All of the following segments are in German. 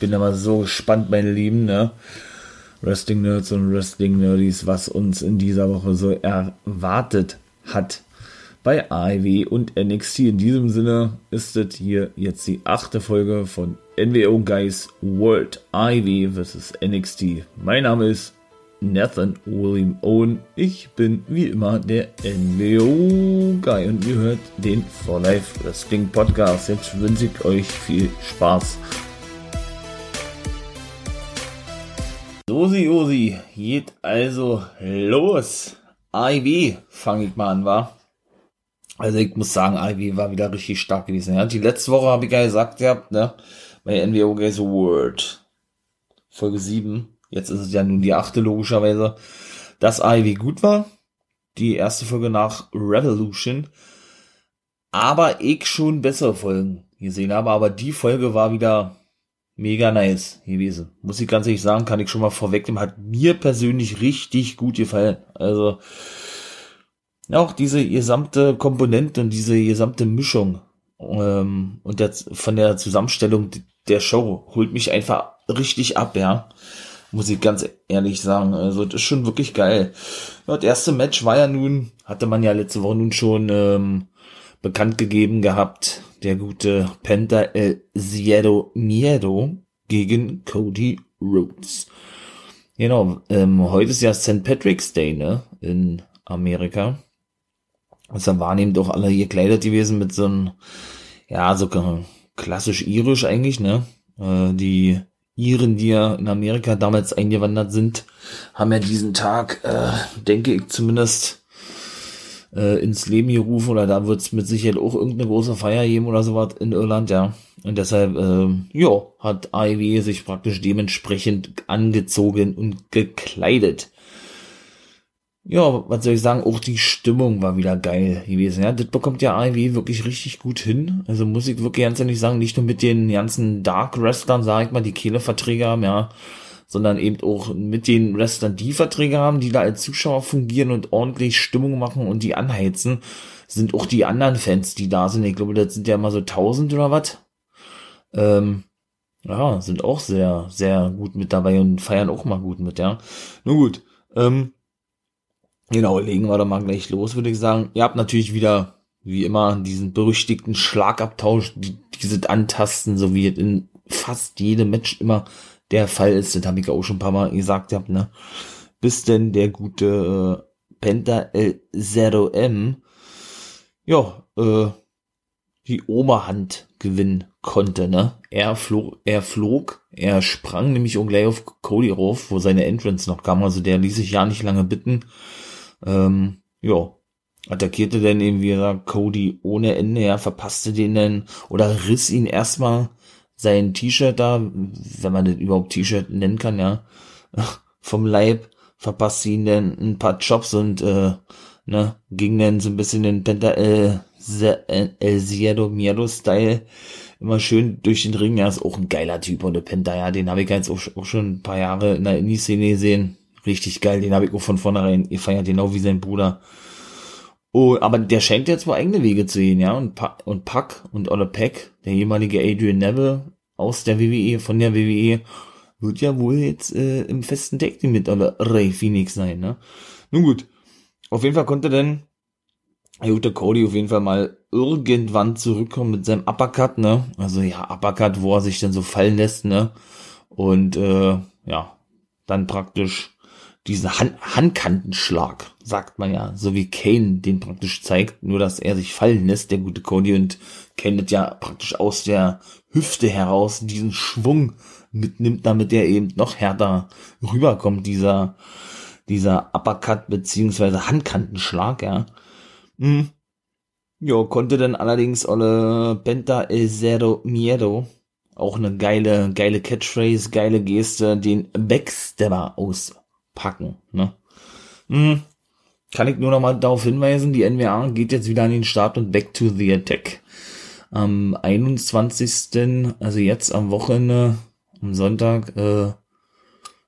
bin immer so gespannt, meine Lieben, ne? Wrestling Nerds und Wrestling Nerdies, was uns in dieser Woche so erwartet hat bei AEW und NXT. In diesem Sinne ist es hier jetzt die achte Folge von NWO Guys World AEW vs NXT. Mein Name ist Nathan William Owen. Ich bin wie immer der NWO Guy und ihr hört den For Life Wrestling Podcast. Jetzt wünsche ich euch viel Spaß. Sosi Osi, geht also los. IW fange ich mal an, war. Also ich muss sagen, IW war wieder richtig stark gewesen. Ja, die letzte Woche habe ich ja gesagt, ja, ne, bei NWO Guys World. Folge 7 jetzt ist es ja nun die achte logischerweise, dass Ivy gut war. Die erste Folge nach Revolution. Aber ich schon bessere Folgen gesehen habe. Aber die Folge war wieder mega nice gewesen. Muss ich ganz ehrlich sagen, kann ich schon mal vorwegnehmen. Hat mir persönlich richtig gut gefallen. Also, auch diese gesamte Komponente und diese gesamte Mischung ähm, und der, von der Zusammenstellung der Show holt mich einfach richtig ab, ja muss ich ganz ehrlich sagen. Also das ist schon wirklich geil. Ja, das erste Match war ja nun, hatte man ja letzte Woche nun schon ähm, bekannt gegeben gehabt, der gute Penta El Ziedo Miedo gegen Cody Rhodes. Genau, ähm, heute ist ja St. Patrick's Day, ne, in Amerika. Also waren eben doch alle gekleidet gewesen mit so einem, ja, so klassisch irisch eigentlich, ne, äh, die Iren, die ja in Amerika damals eingewandert sind, haben ja diesen Tag, äh, denke ich zumindest, äh, ins Leben gerufen oder da wird es mit Sicherheit auch irgendeine große Feier geben oder sowas in Irland, ja. Und deshalb, äh, ja, hat AEW sich praktisch dementsprechend angezogen und gekleidet ja, was soll ich sagen, auch die Stimmung war wieder geil gewesen. Ja, das bekommt ja AEW wirklich richtig gut hin. Also muss ich wirklich ganz ehrlich sagen, nicht nur mit den ganzen Dark Wrestlern, sag ich mal, die Kehleverträge haben, ja, sondern eben auch mit den Wrestlern, die Verträge haben, die da als Zuschauer fungieren und ordentlich Stimmung machen und die anheizen, sind auch die anderen Fans, die da sind. Ich glaube, das sind ja immer so tausend oder was. Ähm, ja, sind auch sehr, sehr gut mit dabei und feiern auch mal gut mit, ja. Nun gut, ähm, Genau, legen wir da mal gleich los, würde ich sagen. Ihr habt natürlich wieder, wie immer, diesen berüchtigten Schlagabtausch, die, dieses Antasten, so wie es in fast jedem Match immer der Fall ist. Das habe ich auch schon ein paar Mal gesagt, habt, ne? Bis denn der gute äh, Penta El Zero M, ja, äh, die Oberhand gewinnen konnte, ne? Er flog, er flog, er sprang nämlich um gleich auf Cody rauf, wo seine Entrance noch kam, also der ließ sich ja nicht lange bitten ähm, ja, attackierte dann eben, wie gesagt, Cody ohne Ende, ja, verpasste den dann oder riss ihn erstmal sein T-Shirt da, wenn man das überhaupt T-Shirt nennen kann, ja, vom Leib, verpasste ihn dann ein paar Jobs und, äh, ne, ging dann so ein bisschen den Penta El, El Ziedo Miedo Style immer schön durch den Ring, ja, ist auch ein geiler Typ und der Penta, ja, den habe ich jetzt auch, auch schon ein paar Jahre in der Indie-Szene gesehen, Richtig geil, den habe ich auch von vornherein ihr feiert genau wie sein Bruder. Oh, aber der scheint jetzt wohl eigene Wege zu gehen, ja. Und, pa und Puck und Olle Peck, der ehemalige Adrian Neville aus der WWE, von der WWE, wird ja wohl jetzt äh, im festen Deck mit Olle Ray Phoenix sein, ne? Nun gut. Auf jeden Fall konnte denn gute Cody auf jeden Fall mal irgendwann zurückkommen mit seinem Uppercut, ne? Also ja, Uppercut, wo er sich dann so fallen lässt, ne? Und äh, ja, dann praktisch diesen Hand Handkantenschlag, sagt man ja, so wie Kane den praktisch zeigt, nur dass er sich fallen lässt, der gute Cody, und Kane das ja praktisch aus der Hüfte heraus diesen Schwung mitnimmt, damit er eben noch härter rüberkommt, dieser, dieser Uppercut beziehungsweise Handkantenschlag, ja. Hm. Jo, konnte dann allerdings Olle Penta El Zero Miedo auch eine geile, geile Catchphrase, geile Geste, den Backstabber aus packen. Ne? Hm. Kann ich nur noch mal darauf hinweisen, die NWA geht jetzt wieder an den Start und back to the attack. Am 21. also jetzt am Wochenende, am Sonntag, äh,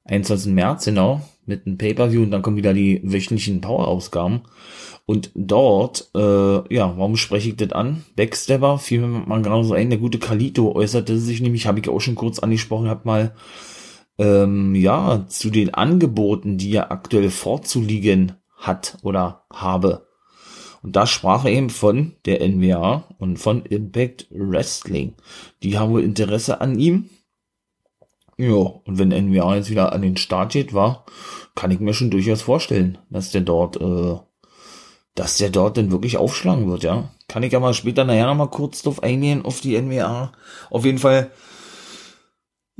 21. März, genau, mit einem Pay-Per-View und dann kommen wieder die wöchentlichen Power-Ausgaben. Und dort, äh, ja, warum spreche ich das an? Backstabber, fiel mir mal gerade so ein, der gute Kalito äußerte sich nämlich, habe ich auch schon kurz angesprochen, hat mal, ähm, ja, zu den Angeboten, die er aktuell vorzuliegen hat oder habe. Und da sprach er eben von der NWA und von Impact Wrestling. Die haben wohl Interesse an ihm. Ja, und wenn NWA jetzt wieder an den Start geht, war, kann ich mir schon durchaus vorstellen, dass der dort, äh, dass der dort denn wirklich aufschlagen wird, ja. Kann ich ja mal später nachher noch mal kurz drauf eingehen, auf die NWA. Auf jeden Fall,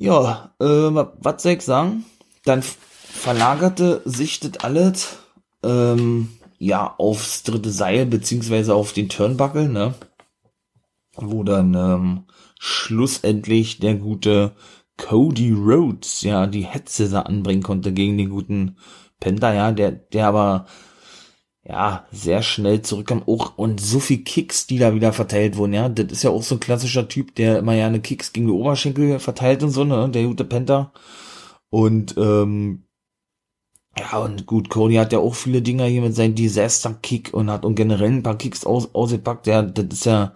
ja, äh, was soll ich sagen? Dann verlagerte sich das alles, ähm, ja, aufs dritte Seil, beziehungsweise auf den Turnbuckle, ne? Wo dann, ähm, schlussendlich der gute Cody Rhodes, ja, die Hetze anbringen konnte gegen den guten Penta, ja, der, der aber, ja, sehr schnell zurückkam, auch, und so viel Kicks, die da wieder verteilt wurden, ja, das ist ja auch so ein klassischer Typ, der immer ja eine Kicks gegen die Oberschenkel verteilt und so, ne, der gute Penta. Und, ähm, ja, und gut, Cody hat ja auch viele Dinger hier mit seinem Disaster-Kick und hat und generell ein paar Kicks aus, ausgepackt, ja, das ist ja,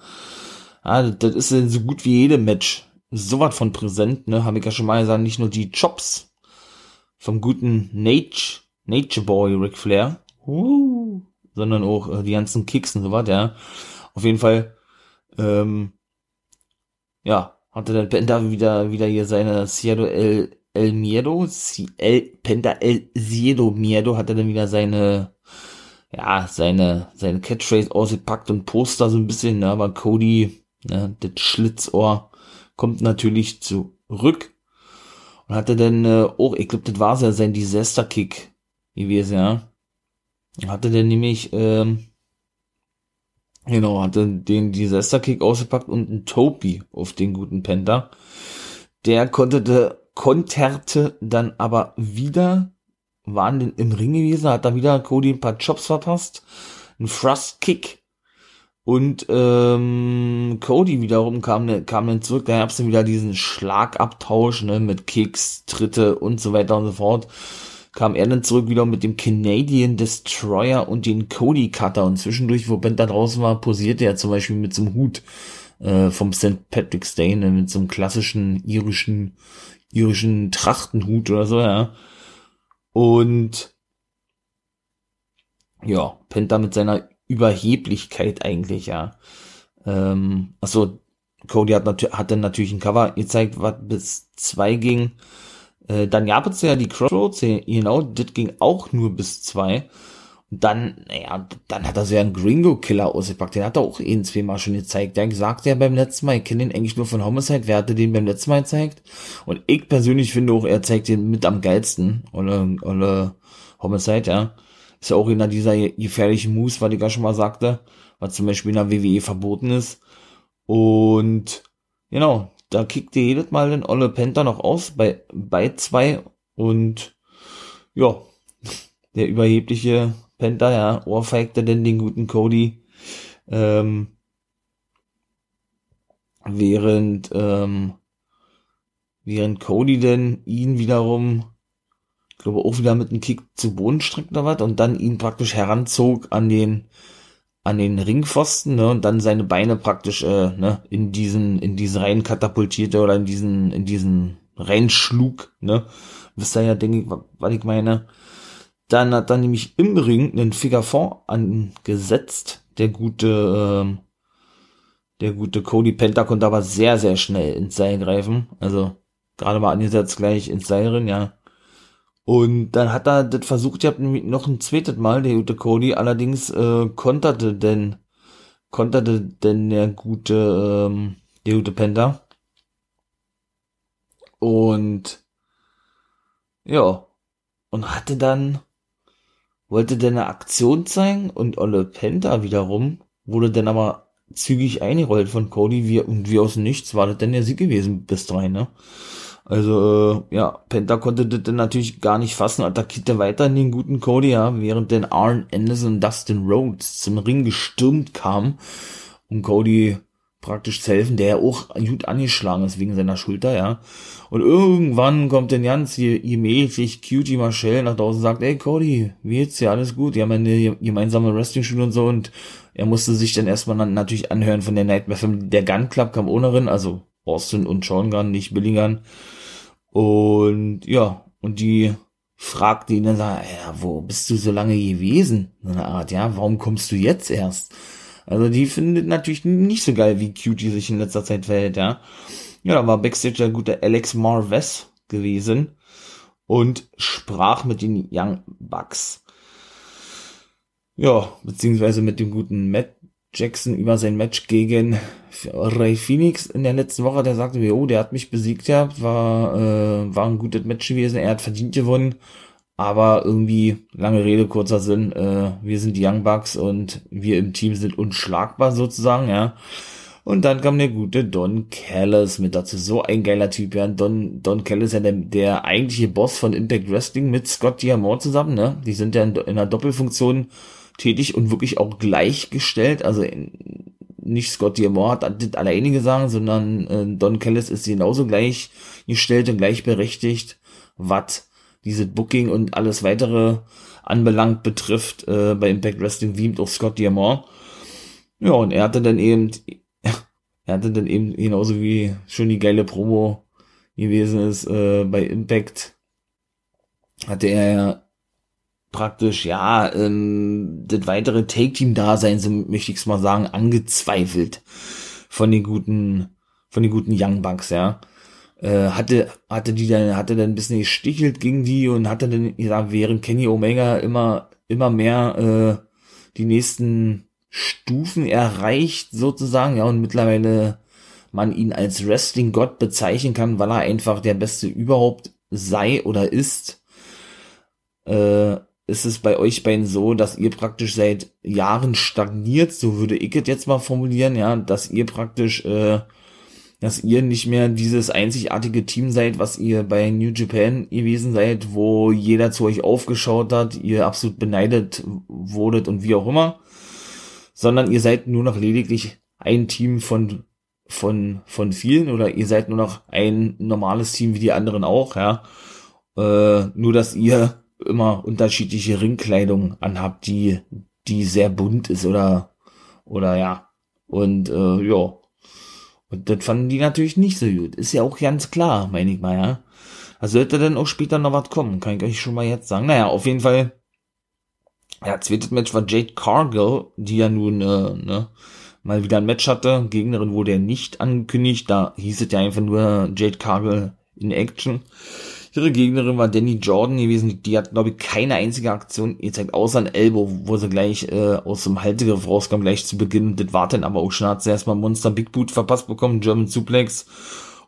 ja, das ist ja so gut wie jede Match. Sowas von präsent, ne, habe ich ja schon mal gesagt, nicht nur die Chops vom guten Nature, Nature Boy Ric Flair, uh, sondern auch äh, die ganzen Kicks und sowas, ja. Auf jeden Fall, ähm, ja, hatte der Penta wieder, wieder hier seine Cielo El, El Miedo, El, Penta El Ciedo Miedo, hat er dann wieder seine, ja, seine, seine Catchphrase ausgepackt und Poster so ein bisschen, ne, aber Cody, ne, das Schlitzohr, kommt natürlich zurück und hatte dann äh, auch, ich glaube, das war ja sein Disaster-Kick gewesen, ja. Hatte dann nämlich, ähm, genau, hatte den Disaster-Kick ausgepackt und einen Topi auf den guten Penta. Der konnte, konterte dann aber wieder, waren denn im Ring gewesen, hat da wieder Cody ein paar Chops verpasst, ein Thrust-Kick und ähm, Cody wiederum kam, kam dann zurück, da gab's dann wieder diesen Schlagabtausch ne, mit Kicks, Tritte und so weiter und so fort. Kam er dann zurück wieder mit dem Canadian Destroyer und den Cody Cutter und zwischendurch, wo Ben da draußen war, posierte er zum Beispiel mit so einem Hut äh, vom St. Patrick's Day, ne, mit so einem klassischen irischen, irischen Trachtenhut oder so, ja. Und ja, Penta mit seiner Überheblichkeit eigentlich, ja. Ähm, achso, Cody hat, hat dann natürlich ein Cover gezeigt, was bis zwei ging. Äh, dann gab es ja die Crossroads, genau, das ging auch nur bis zwei. Und dann, naja, dann hat er ja einen Gringo-Killer ausgepackt. Den hat er auch eh zweimal schon gezeigt. Der sagte ja beim letzten Mal, ich kenne den eigentlich nur von Homicide. Wer hatte den beim letzten Mal gezeigt? Und ich persönlich finde auch, er zeigt den mit am geilsten. Oder, oder Homicide, ja. Ist ja auch einer dieser gefährlichen Moves, was ich ja schon mal sagte, was zum Beispiel in der WWE verboten ist. Und genau, da kickte jedes Mal den Olle Penta noch aus bei, bei zwei und ja, der überhebliche Penta, ja, ohrfeigte denn den guten Cody, ähm, während, ähm, während Cody denn ihn wiederum glaube auch wieder mit einem Kick zu Boden streckt oder was und dann ihn praktisch heranzog an den an den Ringpfosten, ne, und dann seine Beine praktisch äh, ne, in diesen in diesen rein katapultierte oder in diesen in diesen reinschlug, ne? Wisst ihr ja, denke ich, was ich meine. Dann hat dann nämlich im Ring einen Figure 4 angesetzt, der gute ähm, der gute Cody Penta konnte aber sehr, sehr schnell ins Seil greifen. Also gerade mal angesetzt gleich ins Seil drin, ja. Und dann hat er das versucht, ich habe noch ein zweites Mal, der gute Cody, allerdings äh, konterte denn, konterte denn der gute, ähm, der gute Penta. Und ja, und hatte dann, wollte dann eine Aktion zeigen und Olle Penta wiederum wurde dann aber zügig eingerollt von Cody wie, und wie aus nichts war das denn der Sieg gewesen bis drei, ne? Also, äh, ja, Penta konnte das dann natürlich gar nicht fassen, attackierte weiter den guten Cody, ja, während dann Arn Anderson und Dustin Rhodes zum Ring gestürmt kamen, um Cody praktisch zu helfen, der ja auch gut angeschlagen ist wegen seiner Schulter, ja. Und irgendwann kommt dann ganz gemächlich Cutie Marshall nach draußen und sagt, ey Cody, wie geht's dir? Alles gut? Die haben eine gemeinsame Wrestling-Schule und so und er musste sich dann erstmal natürlich anhören von der Nightmare Film. Der Gun Club kam ohne rein, also Austin und Sean Gunn, nicht Billigan. Und ja, und die fragte ihn dann, ja, wo bist du so lange gewesen? So eine Art, ja, warum kommst du jetzt erst? Also die findet natürlich nicht so geil, wie Cutie sich in letzter Zeit verhält, ja. Ja, da war Backstage der gute Alex Marves gewesen und sprach mit den Young Bucks. Ja, beziehungsweise mit dem guten Matt Jackson über sein Match gegen Ray Phoenix in der letzten Woche. Der sagte mir, oh, der hat mich besiegt gehabt, war, äh, war ein gutes Match gewesen, er hat verdient gewonnen. Aber irgendwie, lange Rede, kurzer Sinn, äh, wir sind die Young Bucks und wir im Team sind unschlagbar sozusagen, ja. Und dann kam der gute Don Callis mit dazu. So ein geiler Typ, ja. Don, Don Callis ja der, der eigentliche Boss von Impact Wrestling mit Scott Diamond zusammen, ne? Die sind ja in, in einer Doppelfunktion tätig und wirklich auch gleichgestellt. Also nicht Scott Diamond hat das alleine gesagt, sondern äh, Don Callis ist genauso gleichgestellt und gleichberechtigt, was diese Booking und alles weitere anbelangt betrifft äh, bei Impact Wrestling wie auch Scott Diamond. Ja, und er hatte dann eben, er hatte dann eben genauso wie schon die geile Promo gewesen ist äh, bei Impact, hatte er ja praktisch, ja, ähm, das weitere Take-Team-Dasein, so möchte ich es mal sagen, angezweifelt von den guten, von den guten Young Bucks, ja. Äh, hatte, hatte die dann, hatte dann ein bisschen gestichelt gegen die und hatte dann, ja, während Kenny Omega immer, immer mehr, äh, die nächsten Stufen erreicht, sozusagen, ja, und mittlerweile man ihn als Wrestling-Gott bezeichnen kann, weil er einfach der Beste überhaupt sei oder ist, äh, ist es bei euch beiden so, dass ihr praktisch seit Jahren stagniert, so würde ich es jetzt mal formulieren, ja, dass ihr praktisch, äh, dass ihr nicht mehr dieses einzigartige Team seid, was ihr bei New Japan gewesen seid, wo jeder zu euch aufgeschaut hat, ihr absolut beneidet wurdet und wie auch immer, sondern ihr seid nur noch lediglich ein Team von von von vielen oder ihr seid nur noch ein normales Team wie die anderen auch, ja. Äh, nur dass ihr immer unterschiedliche Ringkleidung anhabt, die, die sehr bunt ist oder, oder ja. Und äh, ja. Und das fanden die natürlich nicht so gut. Ist ja auch ganz klar, meine ich mal, ja. Also sollte dann auch später noch was kommen, kann ich euch schon mal jetzt sagen. Naja, auf jeden Fall. Ja, zweites Match war Jade Cargill, die ja nun, äh, ne, mal wieder ein Match hatte. Gegnerin wurde ja nicht angekündigt, da hieß es ja einfach nur Jade Cargill in Action. Ihre Gegnerin war Danny Jordan gewesen. Die hat, glaube ich, keine einzige Aktion gezeigt, außer ein Elbow, wo sie gleich äh, aus dem Haltegriff rauskam, gleich zu Beginn. Das war dann aber auch schon, hat sie erstmal Monster Big Boot verpasst bekommen, German Suplex.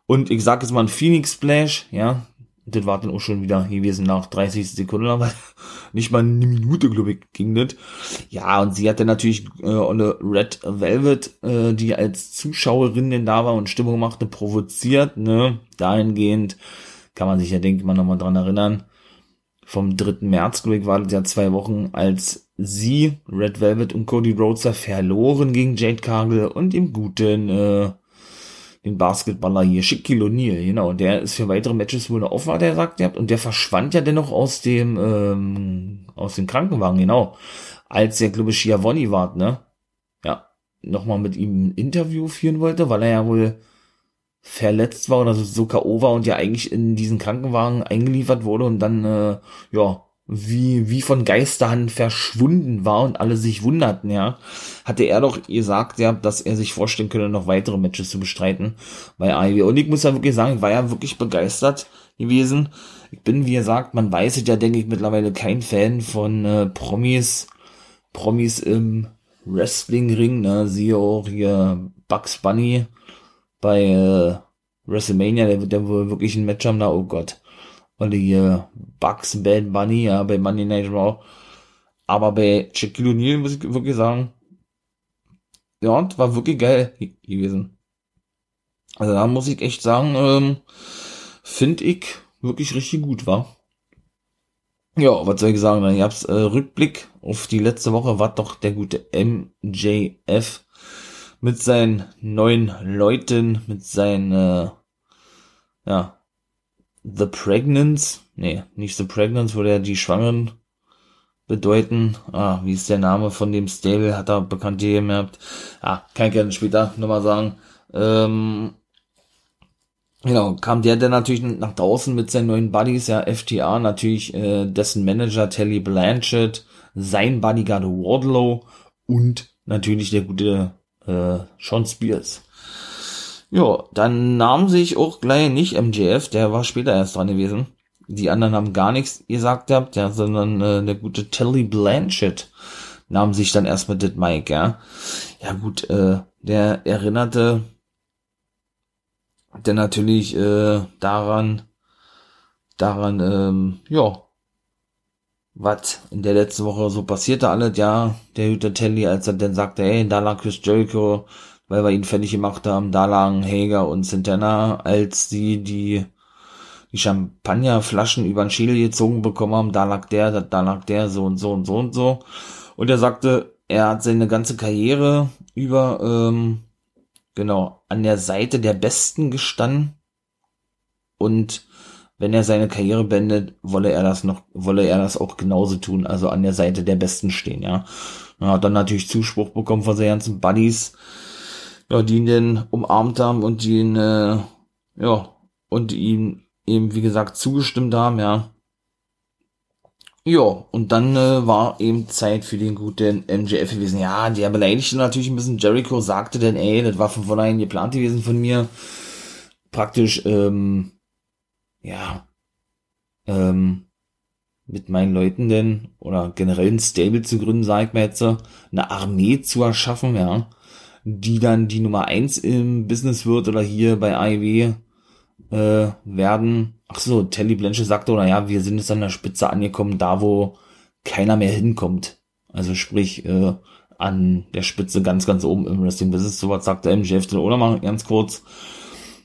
Und ich sag jetzt mal ein Phoenix Splash, ja. Das war dann auch schon wieder gewesen nach 30 Sekunden, aber nicht mal eine Minute, glaube ich, ging das. Ja, und sie hatte natürlich äh, eine Red Velvet, äh, die als Zuschauerin denn da war und Stimmung machte, provoziert, ne, dahingehend, kann man sich ja, denke ich mal, nochmal dran erinnern. Vom 3. März, glaube ich, war das ja zwei Wochen, als sie, Red Velvet und Cody Rhodes verloren gegen Jade Cargill und dem guten, äh, den Basketballer hier, Shaquille O'Neal, genau, der ist für weitere Matches wohl noch offen, hat er sagt, und der verschwand ja dennoch aus dem, ähm, aus dem Krankenwagen, genau, als der, glaube ich, Schiavoni war, ne, ja, nochmal mit ihm ein Interview führen wollte, weil er ja wohl verletzt war oder so, K.O. war und ja eigentlich in diesen Krankenwagen eingeliefert wurde und dann, äh, ja, wie, wie von Geisterhand verschwunden war und alle sich wunderten, ja, hatte er doch gesagt, ja, dass er sich vorstellen könne, noch weitere Matches zu bestreiten bei AEW. Und ich muss ja wirklich sagen, ich war ja wirklich begeistert gewesen. Ich bin, wie gesagt, man weiß es ja, denke ich, mittlerweile kein Fan von äh, Promis, Promis im Wrestling-Ring, ne, siehe auch hier Bugs Bunny, bei äh, WrestleMania, der wird ja wohl wirklich ein Match haben da, oh Gott. Und die äh, Bucks, Bad Bunny, ja, bei Monday Night Raw. Aber bei Shaquille O'Neal muss ich wirklich sagen, ja, das war wirklich geil gewesen. Also da muss ich echt sagen, ähm, finde ich wirklich richtig gut, war. Ja, was soll ich sagen? Ich hab's äh, Rückblick auf die letzte Woche war doch der gute MJF mit seinen neuen Leuten, mit seinen, äh, ja, The Pregnants, nee, nicht The Pregnants, wo der die Schwangeren bedeuten. Ah, wie ist der Name von dem Stable? Hat er bekannt gemerkt. Ah, kann ich gerne später nochmal sagen. Ähm, genau, kam der dann natürlich nach draußen mit seinen neuen Buddies, ja, FTA, natürlich äh, dessen Manager Telly Blanchett, sein Bodyguard Wardlow und natürlich der gute äh, Sean Spears. Ja, dann nahm sich auch gleich nicht MJF, der war später erst dran gewesen. Die anderen haben gar nichts gesagt gehabt, ja, sondern äh, der gute Telly Blanchett nahm sich dann erstmal das Mike, ja. Ja gut, äh, der erinnerte der natürlich äh, daran, daran, ähm, ja, was in der letzten Woche so passierte alles, ja, der Hüter Telly, als er dann sagte, hey, da lag Chris Jericho, weil wir ihn fertig gemacht haben, da lagen Hager und Santana, als sie die, die Champagnerflaschen über den Schädel gezogen bekommen haben, da lag der, da lag der, so und so und so und so. Und er sagte, er hat seine ganze Karriere über, ähm, genau, an der Seite der Besten gestanden und wenn er seine Karriere beendet, wolle er das noch, wolle er das auch genauso tun, also an der Seite der Besten stehen, ja. Er hat dann natürlich Zuspruch bekommen von seinen ganzen Buddies, ja, die ihn denn umarmt haben und die ihn, äh, ja, und ihn eben, wie gesagt, zugestimmt haben, ja. Ja, und dann äh, war eben Zeit für den guten MJF gewesen. Ja, der beleidigte natürlich ein bisschen Jericho, sagte denn, ey, das war von vornherein geplant gewesen von mir. Praktisch, ähm, ja, ähm, mit meinen Leuten denn, oder generell ein Stable zu gründen, sag ich mal jetzt, eine Armee zu erschaffen, ja, die dann die Nummer eins im Business wird oder hier bei AEW äh, werden. Ach so, Telly Blanche sagte, oder ja, wir sind jetzt an der Spitze angekommen, da wo keiner mehr hinkommt. Also sprich, äh, an der Spitze ganz, ganz oben im Wrestling Business. Sowas sagte MJF oder mal ganz kurz.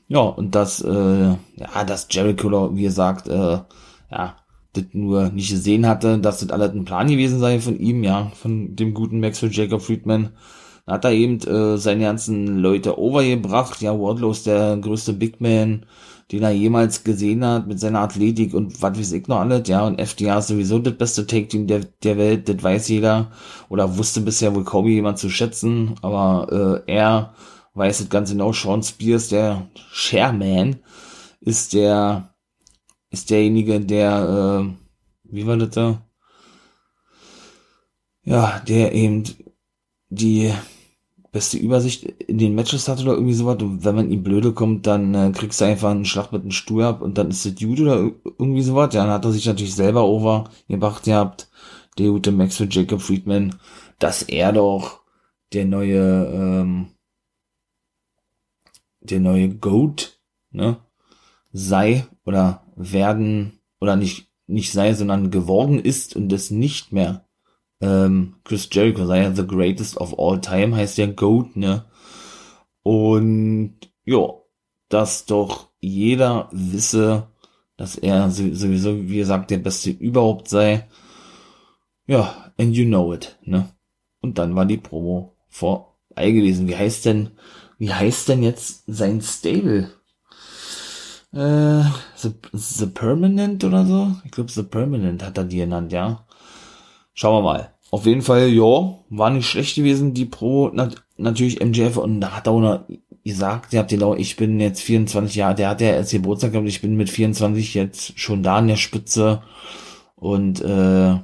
Ja, und das, äh, ja, dass Jericho, wie gesagt, äh, ja, das nur nicht gesehen hatte, dass das alles ein Plan gewesen sei von ihm, ja, von dem guten Maxwell Jacob Friedman. Dann hat er eben äh, seine ganzen Leute overgebracht. Ja, Wardlow ist der größte Big Man, den er jemals gesehen hat mit seiner Athletik und was weiß ich noch alles. Ja, und FDA ist sowieso das beste Take-Team der, der Welt, das weiß jeder. Oder wusste bisher wohl Kobe jemand zu schätzen, aber äh, er weiß es ganz genau. Sean Spears, der Chairman, ist der, ist derjenige, der, äh, wie war das da? Ja, der eben die beste Übersicht in den Matches hat oder irgendwie sowas. Und wenn man ihm blöde kommt, dann äh, kriegst du einfach einen Schlag mit einem Stuhl ab und dann ist es gut oder irgendwie sowas. Ja, dann hat er sich natürlich selber over gebracht gehabt, der gute Maxwell Jacob Friedman, dass er doch der neue, ähm, der neue Goat, ne, sei oder werden oder nicht, nicht sei, sondern geworden ist und es nicht mehr ähm, Chris Jericho sei ja the greatest of all time, heißt ja GOAT, ne? Und ja, dass doch jeder wisse, dass er sowieso, wie gesagt, der Beste überhaupt sei. Ja, and you know it, ne? Und dann war die Promo vorbei gewesen. Wie heißt denn, wie heißt denn jetzt sein Stable? Äh, the, the Permanent oder so? Ich glaube, The Permanent hat er die genannt, ja. Schauen wir mal. Auf jeden Fall, ja, war nicht schlecht gewesen, die Pro, nat natürlich MJF, und da hat er auch noch gesagt, ihr habt genau, ich bin jetzt 24 Jahre, der hat ja erst Geburtstag gehabt, ich bin mit 24 jetzt schon da an der Spitze und äh,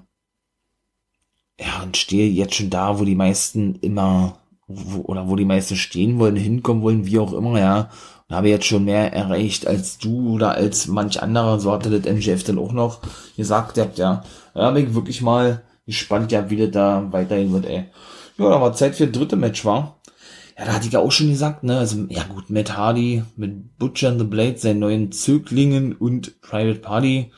ja, und stehe jetzt schon da, wo die meisten immer, wo, oder wo die meisten stehen wollen, hinkommen wollen, wie auch immer, ja, und habe jetzt schon mehr erreicht als du oder als manch anderer, so hatte das MJF dann auch noch gesagt, habt ja, da habe ich wirklich mal gespannt, ja, wie der da weiterhin wird, ey. Ja, da war Zeit für das dritte Match, war. Ja, da hatte ich ja auch schon gesagt, ne, also, ja gut, Matt Hardy mit Butcher and the Blade, seinen neuen Zöglingen und Private Party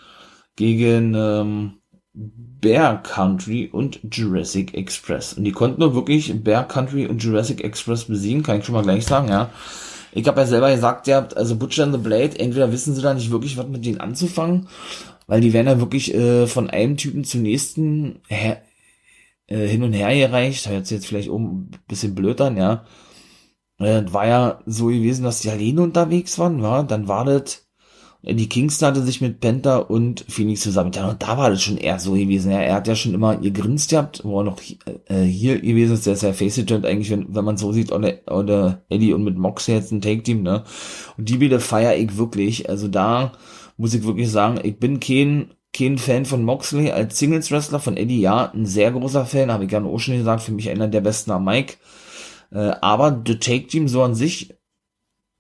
gegen, ähm, Bear Country und Jurassic Express. Und die konnten nur wirklich Bear Country und Jurassic Express besiegen, kann ich schon mal gleich sagen, ja. Ich habe ja selber gesagt, ihr habt, also Butcher and the Blade, entweder wissen sie da nicht wirklich, was mit denen anzufangen, weil die werden ja wirklich äh, von einem Typen zum nächsten her, äh, hin und her gereicht. Hört sich jetzt vielleicht um ein bisschen blöd an, ja. äh, war ja so gewesen, dass die alleine unterwegs waren, war, dann war das, die Kingston hatte sich mit Penta und Phoenix zusammen. Ja, und da war das schon eher so gewesen. Ja, er hat ja schon immer ihr grinst gehabt, wo er noch äh, hier gewesen ist. Der ist ja Face It eigentlich, wenn, wenn man so sieht, oder, oder Eddie und mit Mox jetzt ein Take-Team, ne? Und die Bilder feier ich wirklich. Also da muss ich wirklich sagen, ich bin kein, kein Fan von Moxley als Singles-Wrestler, von Eddie ja, ein sehr großer Fan, habe ich gerne auch schon gesagt, für mich einer der besten am Mike. Äh, aber The Take Team so an sich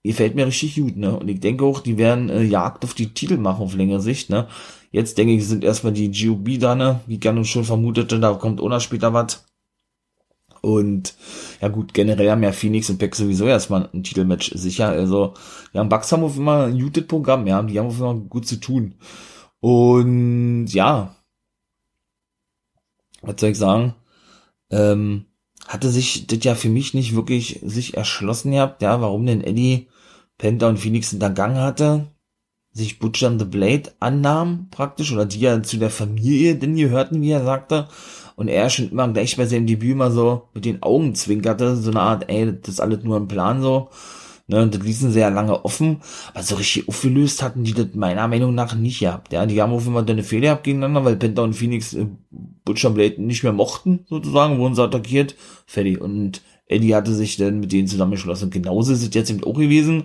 gefällt mir richtig gut, ne? Und ich denke auch, die werden äh, Jagd auf die Titel machen auf längere Sicht, ne? Jetzt denke ich, sind erstmal die GOB da, ne? Wie gerne schon vermutete, da kommt ohne später was. Und ja gut, generell haben ja Phoenix und Peck sowieso erstmal ein Titelmatch sicher. Also, ja, Bucks haben auf immer ein muted Programm, ja, die haben auf immer gut zu tun. Und ja, was soll ich sagen? Ähm, hatte sich das ja für mich nicht wirklich sich erschlossen gehabt, ja, warum denn Eddie Penta und Phoenix hintergangen hatte, sich Butcher and the Blade annahm, praktisch, oder die ja zu der Familie denn gehörten, wie er sagte, und er schon immer gleich bei seinem Debüt mal so mit den Augen zwinkerte, so eine Art, ey, das ist alles nur ein Plan so, Ne, und das ließen sie ja lange offen, aber so richtig aufgelöst hatten die das meiner Meinung nach nicht gehabt. Ja, die haben auf immer eine Fehler gehabt gegeneinander, weil Penta und Phoenix äh, Butcher Blade nicht mehr mochten, sozusagen, wurden sie attackiert, fertig. Und Eddie hatte sich dann mit denen zusammengeschlossen. Genauso ist es jetzt eben auch gewesen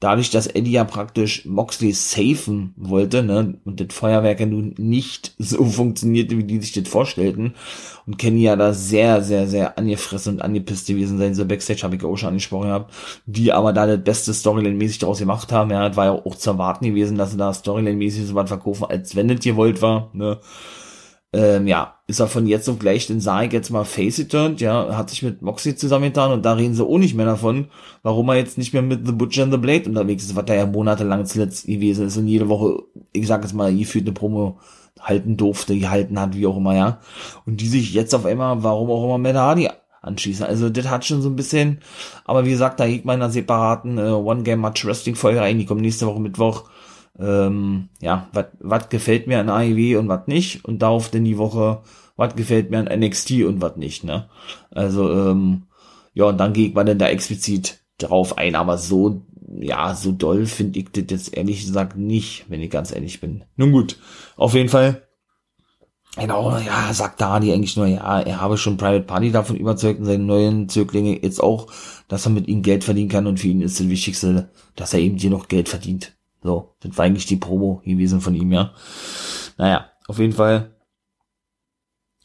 dadurch, dass Eddie ja praktisch Moxley safen wollte, ne, und das Feuerwerk ja nun nicht so funktionierte, wie die sich das vorstellten, und Kenny ja da sehr, sehr, sehr angefressen und angepisst gewesen sein, so Backstage habe ich auch schon angesprochen gehabt, die aber da das beste Storyline-mäßig daraus gemacht haben, ja, das war ja auch zu erwarten gewesen, dass sie da Storyline-mäßig so was verkaufen, als wenn das gewollt war, ne, ähm, ja, ist er von jetzt auf gleich, den ich jetzt mal face it turned, ja, hat sich mit Moxie zusammengetan und da reden sie auch nicht mehr davon, warum er jetzt nicht mehr mit The Butcher and the Blade unterwegs ist, was da ja monatelang zuletzt gewesen ist und jede Woche, ich sag jetzt mal, gefühlt eine Promo halten durfte, gehalten hat, wie auch immer, ja. Und die sich jetzt auf einmal, warum auch immer, Matt Hardy anschließen. Also das hat schon so ein bisschen, aber wie gesagt, da hegt meiner separaten äh, One-Game-Match-Wrestling-Folge ein, die kommt nächste Woche Mittwoch ähm, ja, was gefällt mir an AEW und was nicht und darauf denn die Woche, was gefällt mir an NXT und was nicht, ne? Also, ähm, ja, und dann geht man dann da explizit drauf ein, aber so, ja, so doll finde ich das jetzt ehrlich gesagt nicht, wenn ich ganz ehrlich bin. Nun gut, auf jeden Fall Genau, ja, sagt Dani eigentlich nur, ja, er habe schon Private Party davon überzeugt und seine neuen Zöglinge jetzt auch, dass er mit ihnen Geld verdienen kann und für ihn ist das Wichtigste, dass er eben hier noch Geld verdient. So, das war eigentlich die Promo gewesen von ihm, ja. Naja, auf jeden Fall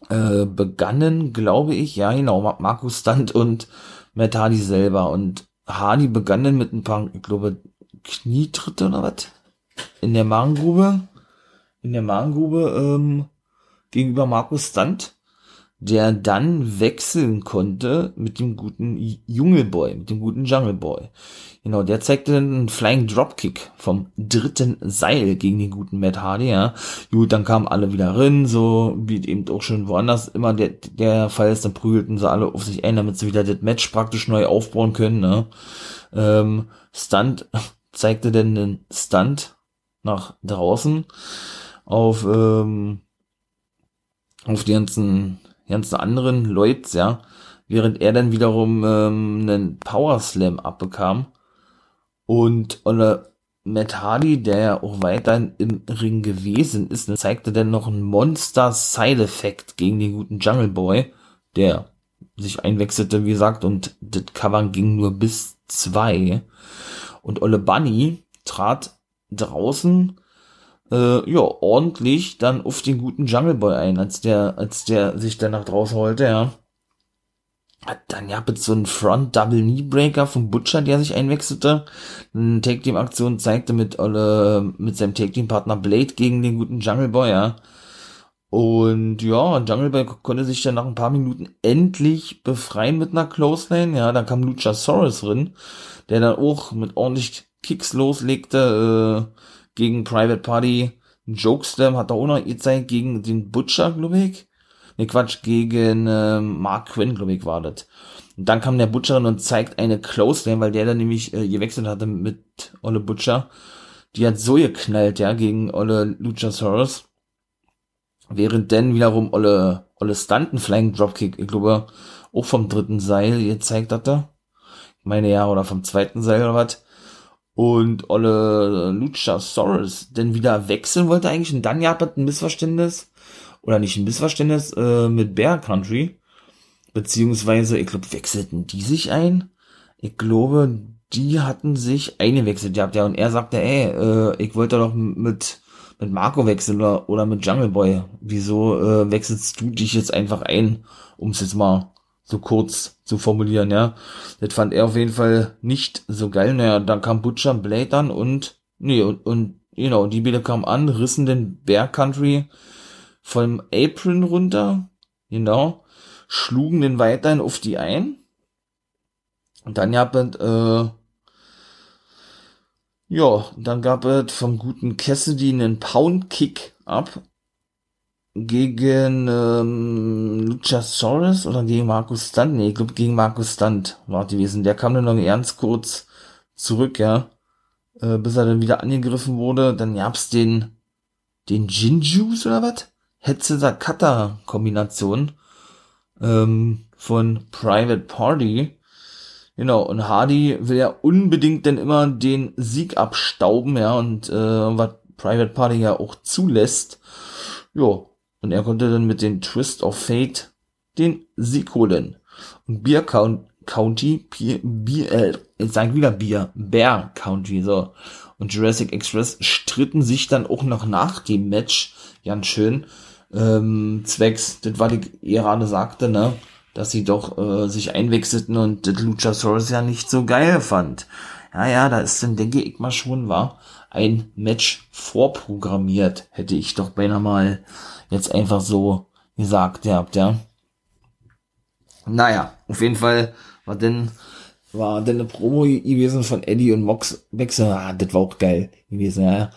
äh, begannen, glaube ich, ja genau, Markus Stunt und Matt Hardy selber. Und Hardy begannen mit ein paar, ich glaube, Knietritte oder was? In der Magengrube. In der Magengrube ähm, gegenüber Markus Stunt der dann wechseln konnte mit dem guten Jungle Boy, mit dem guten Jungle Boy. Genau, der zeigte dann einen Flying Dropkick vom dritten Seil gegen den guten Matt Hardy, ja. Gut, dann kamen alle wieder rein, so wie eben auch schon woanders immer der, der Fall ist, dann prügelten sie alle auf sich ein, damit sie wieder das Match praktisch neu aufbauen können, ne. Ähm, Stunt zeigte dann den Stunt nach draußen auf, ähm, auf die ganzen ganzen anderen Leute, ja, während er dann wiederum ähm, einen Power Slam abbekam und oder Matt Hardy, der ja auch weiterhin im Ring gewesen ist, ne, zeigte dann noch einen Monster Side Effect gegen den guten Jungle Boy, der sich einwechselte, wie gesagt, und das Cover ging nur bis zwei. Und Olle Bunny trat draußen äh, ja, ordentlich dann auf den guten Jungle Boy ein, als der, als der sich dann nach draußen holte, ja. Hat dann ja mit so einem Front Double Knee Breaker vom Butcher, der sich einwechselte. Eine Tag Team Aktion zeigte mit, äh, mit seinem Tag Team Partner Blade gegen den guten Jungle Boy, ja. Und ja, Jungle Boy konnte sich dann nach ein paar Minuten endlich befreien mit einer Close Lane. Ja, dann kam Luchasaurus drin, der dann auch mit ordentlich Kicks loslegte, äh, gegen Private Party. Jokeslam hat er auch noch gezeigt gegen den Butcher, glaube ich. Ne, Quatsch, gegen äh, Mark Quinn, glaube ich, war das. Und dann kam der Butcher und zeigt eine Close Lane, weil der dann nämlich äh, gewechselt hatte mit Olle Butcher. Die hat so geknallt, ja, gegen Olle Luchasaurus. Während dann wiederum Olle, Olle Stunten Flying Dropkick, ich glaube, auch vom dritten Seil gezeigt hatte. meine ja, oder vom zweiten Seil oder was. Und Olle Luchasaurus denn wieder wechseln wollte eigentlich und dann gab es ein Missverständnis, oder nicht ein Missverständnis, äh, mit Bear Country. Beziehungsweise, ich glaube, wechselten die sich ein? Ich glaube, die hatten sich eingewechselt gehabt, ja, und er sagte, ey, äh, ich wollte doch mit, mit Marco wechseln oder, oder mit Jungle Boy. Wieso äh, wechselst du dich jetzt einfach ein, um es jetzt mal so kurz zu formulieren, ja. Das fand er auf jeden Fall nicht so geil. Naja, dann kam Butcher Blade dann und, nee, und, und genau, die Bilder kamen an, rissen den Bear Country vom Apron runter, genau, schlugen den weiterhin auf die ein. Und dann gab es, äh, ja, dann gab es vom guten Cassidy einen Pound Kick ab gegen ähm, Luchasaurus oder gegen Markus Stunt? Nee, ich glaube gegen Markus Stunt war gewesen. Der kam dann noch ganz kurz zurück, ja. Äh, bis er dann wieder angegriffen wurde. Dann gab's den, den Gin oder was? Hetzeser Cutter Kombination ähm, von Private Party. Genau, und Hardy will ja unbedingt denn immer den Sieg abstauben, ja, und äh, was Private Party ja auch zulässt. Jo, und er konnte dann mit dem Twist of Fate den Sieg holen. Und Beer County, Bier, jetzt sag ich wieder Bier, Bear County, so. Und Jurassic Express stritten sich dann auch noch nach dem Match ganz schön, ähm, zwecks, das war die gerade sagte, ne, dass sie doch äh, sich einwechselten und das Luchasaurus ja nicht so geil fand. Ja, ja, da ist dann, denke ich mal schon, war ein Match vorprogrammiert, hätte ich doch beinahe mal jetzt einfach so gesagt habt, ja. Naja, auf jeden Fall war denn, war denn eine Promo gewesen von Eddie und Mox Wechsel. Ah, das war auch geil gewesen, ja.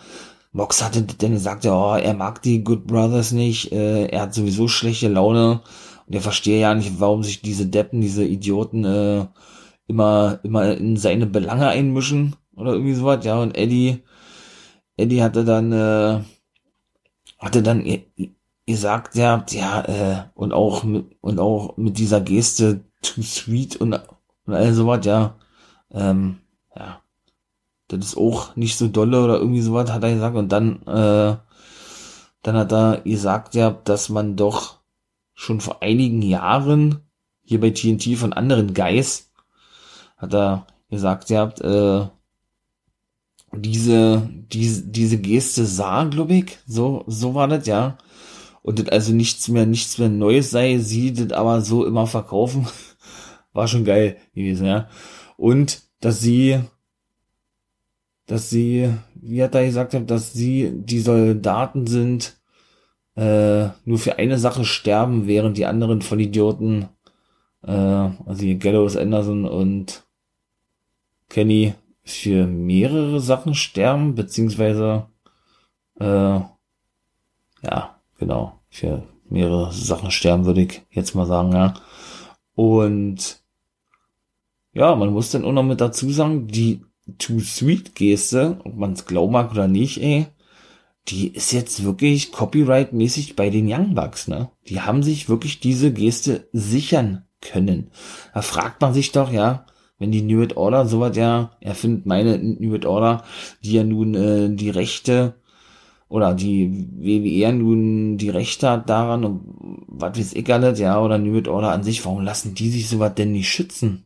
Mox hatte dann gesagt, oh, er mag die Good Brothers nicht, äh, er hat sowieso schlechte Laune und er verstehe ja nicht, warum sich diese Deppen, diese Idioten äh, immer, immer in seine Belange einmischen oder irgendwie sowas, ja, und Eddie, Eddie hatte dann, äh, hatte dann ihr sagt ja, ja, äh, und auch mit, und auch mit dieser Geste too sweet und, und all sowas, ja, ähm, ja, das ist auch nicht so dolle oder irgendwie sowas, hat er gesagt, und dann, äh, dann hat er gesagt, ja, dass man doch schon vor einigen Jahren hier bei TNT von anderen Guys hat er gesagt, ja, äh, diese, diese, diese Geste sah, glaube ich, so, so war das, ja und das also nichts mehr, nichts mehr Neues sei, sie das aber so immer verkaufen, war schon geil gewesen, ja. Und, dass sie, dass sie, wie hat er gesagt, dass sie die Soldaten sind, äh, nur für eine Sache sterben, während die anderen Vollidioten, äh, also die Gallows Anderson und Kenny für mehrere Sachen sterben, beziehungsweise, äh, ja, genau, für mehrere Sachen sterben, würde ich jetzt mal sagen, ja. Und ja, man muss dann auch noch mit dazu sagen, die Too Sweet Geste, ob man es glauben mag oder nicht, ey, die ist jetzt wirklich copyright-mäßig bei den Young Bucks, ne? Die haben sich wirklich diese Geste sichern können. Da fragt man sich doch, ja, wenn die New World Order sowas ja erfindet, meine New World Order, die ja nun äh, die Rechte oder die WWE nun die Rechte hat daran und was weiß ich alles, ja, oder New Order an sich, warum lassen die sich sowas denn nicht schützen?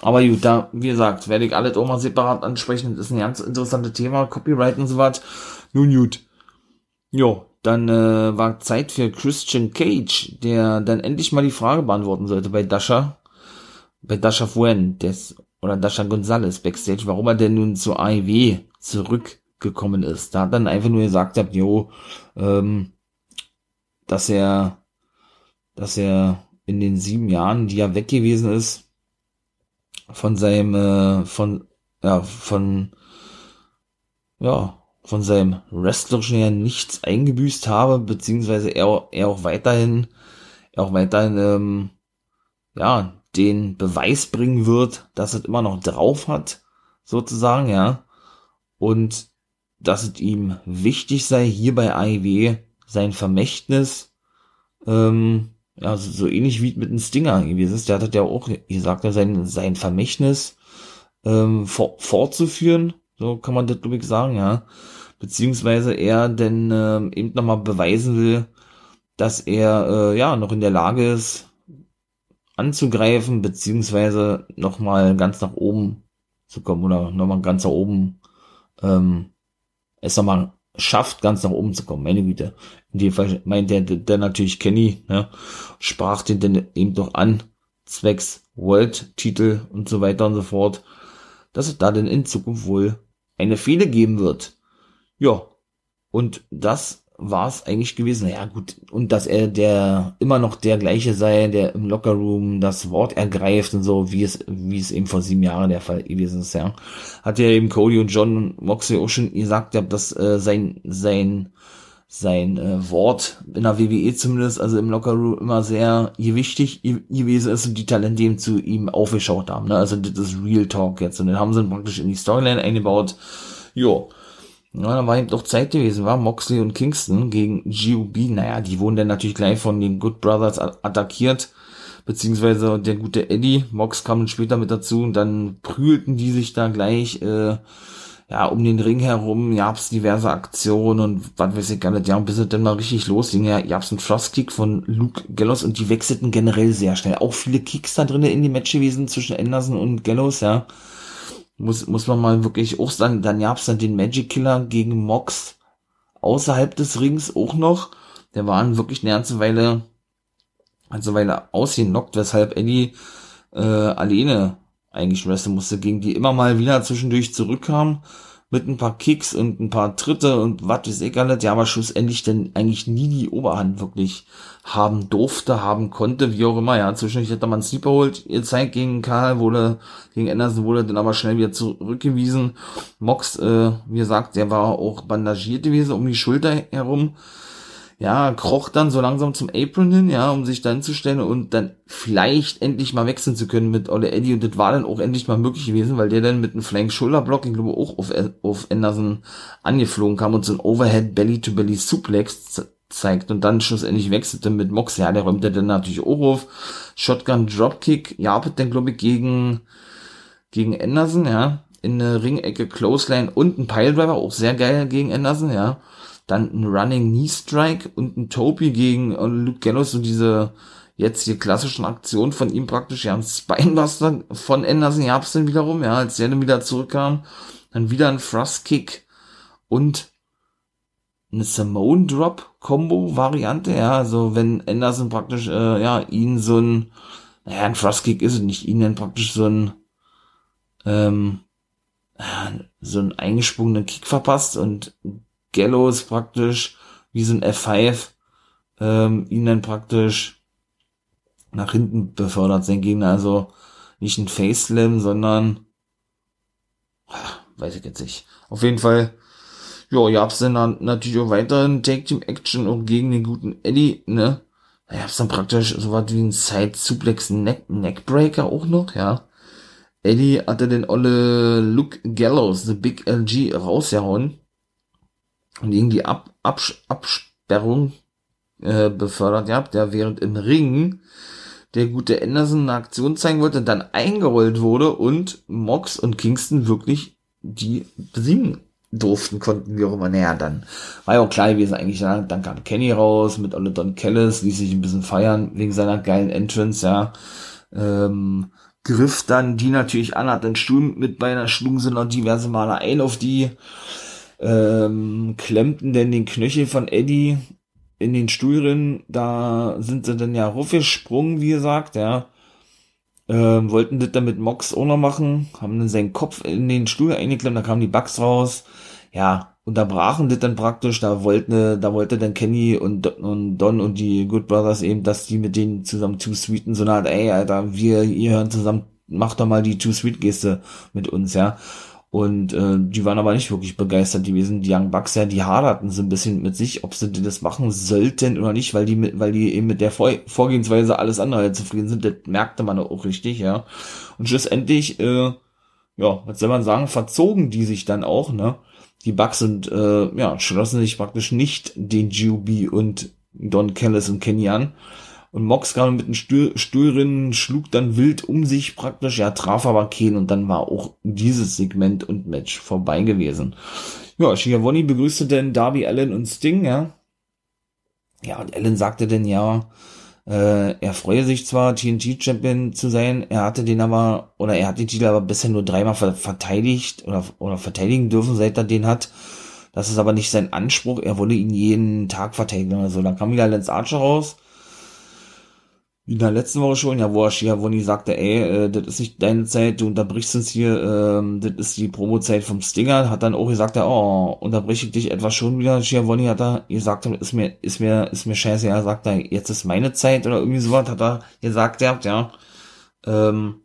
Aber gut, da, wie gesagt, werde ich alles auch mal separat ansprechen. Das ist ein ganz interessantes Thema, Copyright und so was. Nun gut. Jo, dann äh, war Zeit für Christian Cage, der dann endlich mal die Frage beantworten sollte bei Dasha, bei Dasha Fuentes oder Dasha Gonzalez backstage, warum er denn nun zur AEW zurück gekommen ist. Da hat dann einfach nur gesagt hat, jo, ähm, dass er, dass er in den sieben Jahren, die er weg gewesen ist, von seinem, äh, von, ja, von, ja, von seinem wrestlerischen her nichts eingebüßt habe, beziehungsweise er, er auch weiterhin, er auch weiterhin, ähm, ja, den Beweis bringen wird, dass es immer noch drauf hat, sozusagen, ja. Und dass es ihm wichtig sei, hier bei AIW sein Vermächtnis ähm, ja, so, so ähnlich wie mit einem Stinger gewesen ist. Der hat ja auch, wie sagt er, sein, sein Vermächtnis ähm, for, fortzuführen. So kann man das, glaube ich, sagen, ja. Beziehungsweise er denn ähm, eben nochmal beweisen will, dass er äh, ja noch in der Lage ist, anzugreifen, beziehungsweise nochmal ganz nach oben zu kommen oder nochmal ganz nach oben ähm, es nochmal schafft, ganz nach oben zu kommen. Meine Güte. In dem Fall meint der, der natürlich Kenny, ne, sprach den denn eben doch an, zwecks World-Titel und so weiter und so fort, dass es da denn in Zukunft wohl eine Fehde geben wird. Ja. Und das war es eigentlich gewesen. Ja gut, und dass er der immer noch der gleiche sei, der im Lockerroom das Wort ergreift und so, wie es, wie es eben vor sieben Jahren der Fall gewesen ist, ja. Hat ja eben Cody und John Moxley auch schon gesagt, dass äh, sein, sein, sein äh, Wort in der WWE zumindest, also im Lockerroom immer sehr wichtig gewesen ist und die Talente eben zu ihm aufgeschaut haben. Ne? Also das ist Real Talk jetzt. Und dann haben sie ihn praktisch in die Storyline eingebaut. Jo. Ja, da war eben doch Zeit gewesen, war Moxley und Kingston gegen GUB. Naja, die wurden dann natürlich gleich von den Good Brothers attackiert, beziehungsweise der gute Eddie. Mox kam dann später mit dazu und dann prügelten die sich da gleich, äh, ja, um den Ring herum, gab's diverse Aktionen und was weiß ich gar nicht, ja, bis es dann mal richtig losging, ja, gab's einen Frostkick von Luke Gallows und die wechselten generell sehr schnell. Auch viele Kicks da drinnen in die Match gewesen zwischen Anderson und Gallows, ja muss, muss man mal wirklich auch sagen, dann gab's dann den Magic Killer gegen Mox außerhalb des Rings auch noch. Der war wirklich eine ganze Weile, eine Weile ausgenockt, weshalb Eddie äh, alleine eigentlich wresteln musste, gegen die immer mal wieder zwischendurch zurückkam mit ein paar Kicks und ein paar Tritte und was weiß ich alles, ja, aber schlussendlich denn eigentlich nie die Oberhand wirklich haben durfte, haben konnte, wie auch immer, ja, zwischendurch hätte man Sleeper holt, ihr zeigt gegen Karl, wurde, gegen Anderson wurde dann aber schnell wieder zurückgewiesen, Mox, äh, wie gesagt, der war auch bandagiert gewesen um die Schulter herum, ja, kroch dann so langsam zum Apron hin, ja, um sich dann zu stellen und dann vielleicht endlich mal wechseln zu können mit Olle Eddie und das war dann auch endlich mal möglich gewesen, weil der dann mit einem Flank Schulterblock, ich glaube auch auf, auf Anderson angeflogen kam und so ein Overhead Belly to Belly Suplex zeigt und dann schlussendlich wechselte mit Mox, ja, der räumte dann natürlich auch auf, Shotgun Dropkick, ja, dann glaube ich gegen, gegen Anderson, ja, in eine Ringecke Clothesline und ein Piledriver, auch sehr geil gegen Anderson, ja dann ein Running Knee Strike und ein Topi gegen äh, Luke Gallows, so diese jetzt die klassischen Aktionen von ihm praktisch, ja, ein Spinebuster von Anderson gab's dann wiederum, ja, als der dann wieder zurückkam, dann wieder ein Thrust Kick und eine Simone Drop Combo Variante, ja, also wenn Anderson praktisch, äh, ja, ihn so ein, naja, ein Thrust Kick ist es nicht, ihn dann praktisch so ein, ähm, so einen eingesprungenen Kick verpasst und Gallows praktisch wie so ein F5 ähm, ihn dann praktisch nach hinten befördert, sein Gegner. Also nicht ein Face Slam, sondern weiß ich jetzt nicht. Auf jeden Fall, ja, gab's dann, dann natürlich auch weiteren Take Team Action und gegen den guten Eddie, ne? Da gab's dann praktisch so was wie ein Side Suplex Neck Neckbreaker auch noch, ja. Eddie hatte den olle Luke Gallows, the Big LG, rausgehauen und irgendwie Ab Abs Absperrung äh, befördert habt, ja, während im Ring der gute Anderson eine Aktion zeigen wollte, dann eingerollt wurde und Mox und Kingston wirklich die besiegen durften, konnten, wie auch immer. Naja, dann war ja auch klar gewesen, eigentlich, ja, dann kam Kenny raus mit Ole Don Kellis, ließ sich ein bisschen feiern wegen seiner geilen Entrance, ja. Ähm, griff dann die natürlich an, hat den Stuhl mit beinahe schlugen sie noch diverse Male ein auf die ähm, klemmten denn den Knöchel von Eddie in den Stuhl drin, da sind sie dann ja raufgesprungen, wie gesagt, ja. Ähm, wollten das dann mit Mox auch noch machen, haben dann seinen Kopf in den Stuhl eingeklemmt, da kamen die Bugs raus, ja, unterbrachen das dann praktisch, da wollte, da wollte dann Kenny und, und Don und die Good Brothers eben, dass die mit denen zusammen Too Sweeten, so eine Art, ey, Alter, wir, ihr hören zusammen, macht doch mal die Too Sweet Geste mit uns, ja. Und äh, die waren aber nicht wirklich begeistert gewesen. Die Young Bucks, ja, die haderten so ein bisschen mit sich, ob sie das machen sollten oder nicht, weil die mit, weil die eben mit der Vor Vorgehensweise alles andere zufrieden sind. Das merkte man auch richtig, ja. Und schlussendlich, äh, ja, was soll man sagen, verzogen die sich dann auch, ne? Die Bucks und äh, ja, schlossen sich praktisch nicht den GUB und Don Kellis und Kenny an Und Mox gerade mit den Stuhl, Stuhlrinnen schlug dann wild um sich praktisch, ja, traf aber keinen und dann war auch dieses Segment und Match vorbei gewesen. Ja, Schiavoni begrüßte dann Darby Allen und Sting, ja. Ja, und Allen sagte dann, ja, äh, er freue sich zwar, TNT-Champion zu sein, er hatte den aber, oder er hat den Titel aber bisher nur dreimal ver verteidigt oder, oder verteidigen dürfen, seit er den hat. Das ist aber nicht sein Anspruch, er wolle ihn jeden Tag verteidigen oder so. Dann kam wieder Lance Archer raus in der letzten Woche schon, ja, wo er Schiavoni sagte, ey, äh, das ist nicht deine Zeit, du unterbrichst uns hier, ähm, das ist die Promo-Zeit vom Stinger, hat dann auch gesagt, oh, unterbreche ich dich etwas schon wieder, Schiavoni hat er gesagt, ist mir, ist mir, ist mir scheiße, er sagt er, jetzt ist meine Zeit oder irgendwie sowas, hat er gesagt, ja, ja, ähm,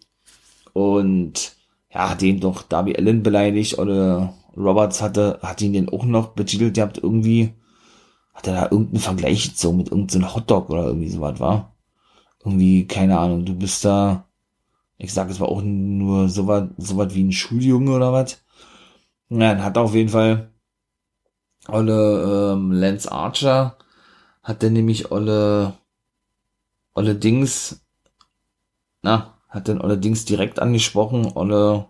und, ja, hat ihn doch Darby Allen beleidigt, oder Roberts hatte, hat ihn den auch noch betitelt, ihr habt irgendwie, hat er da irgendeinen Vergleich gezogen mit irgendeinem Hotdog oder irgendwie sowas, war? Irgendwie, keine Ahnung, du bist da, ich sag, es war auch nur so was, so was wie ein Schuljunge oder was. Ja, dann hat auf jeden Fall Olle ähm, Lance Archer hat dann nämlich Olle Olle Dings na, hat dann Olle Dings direkt angesprochen, Olle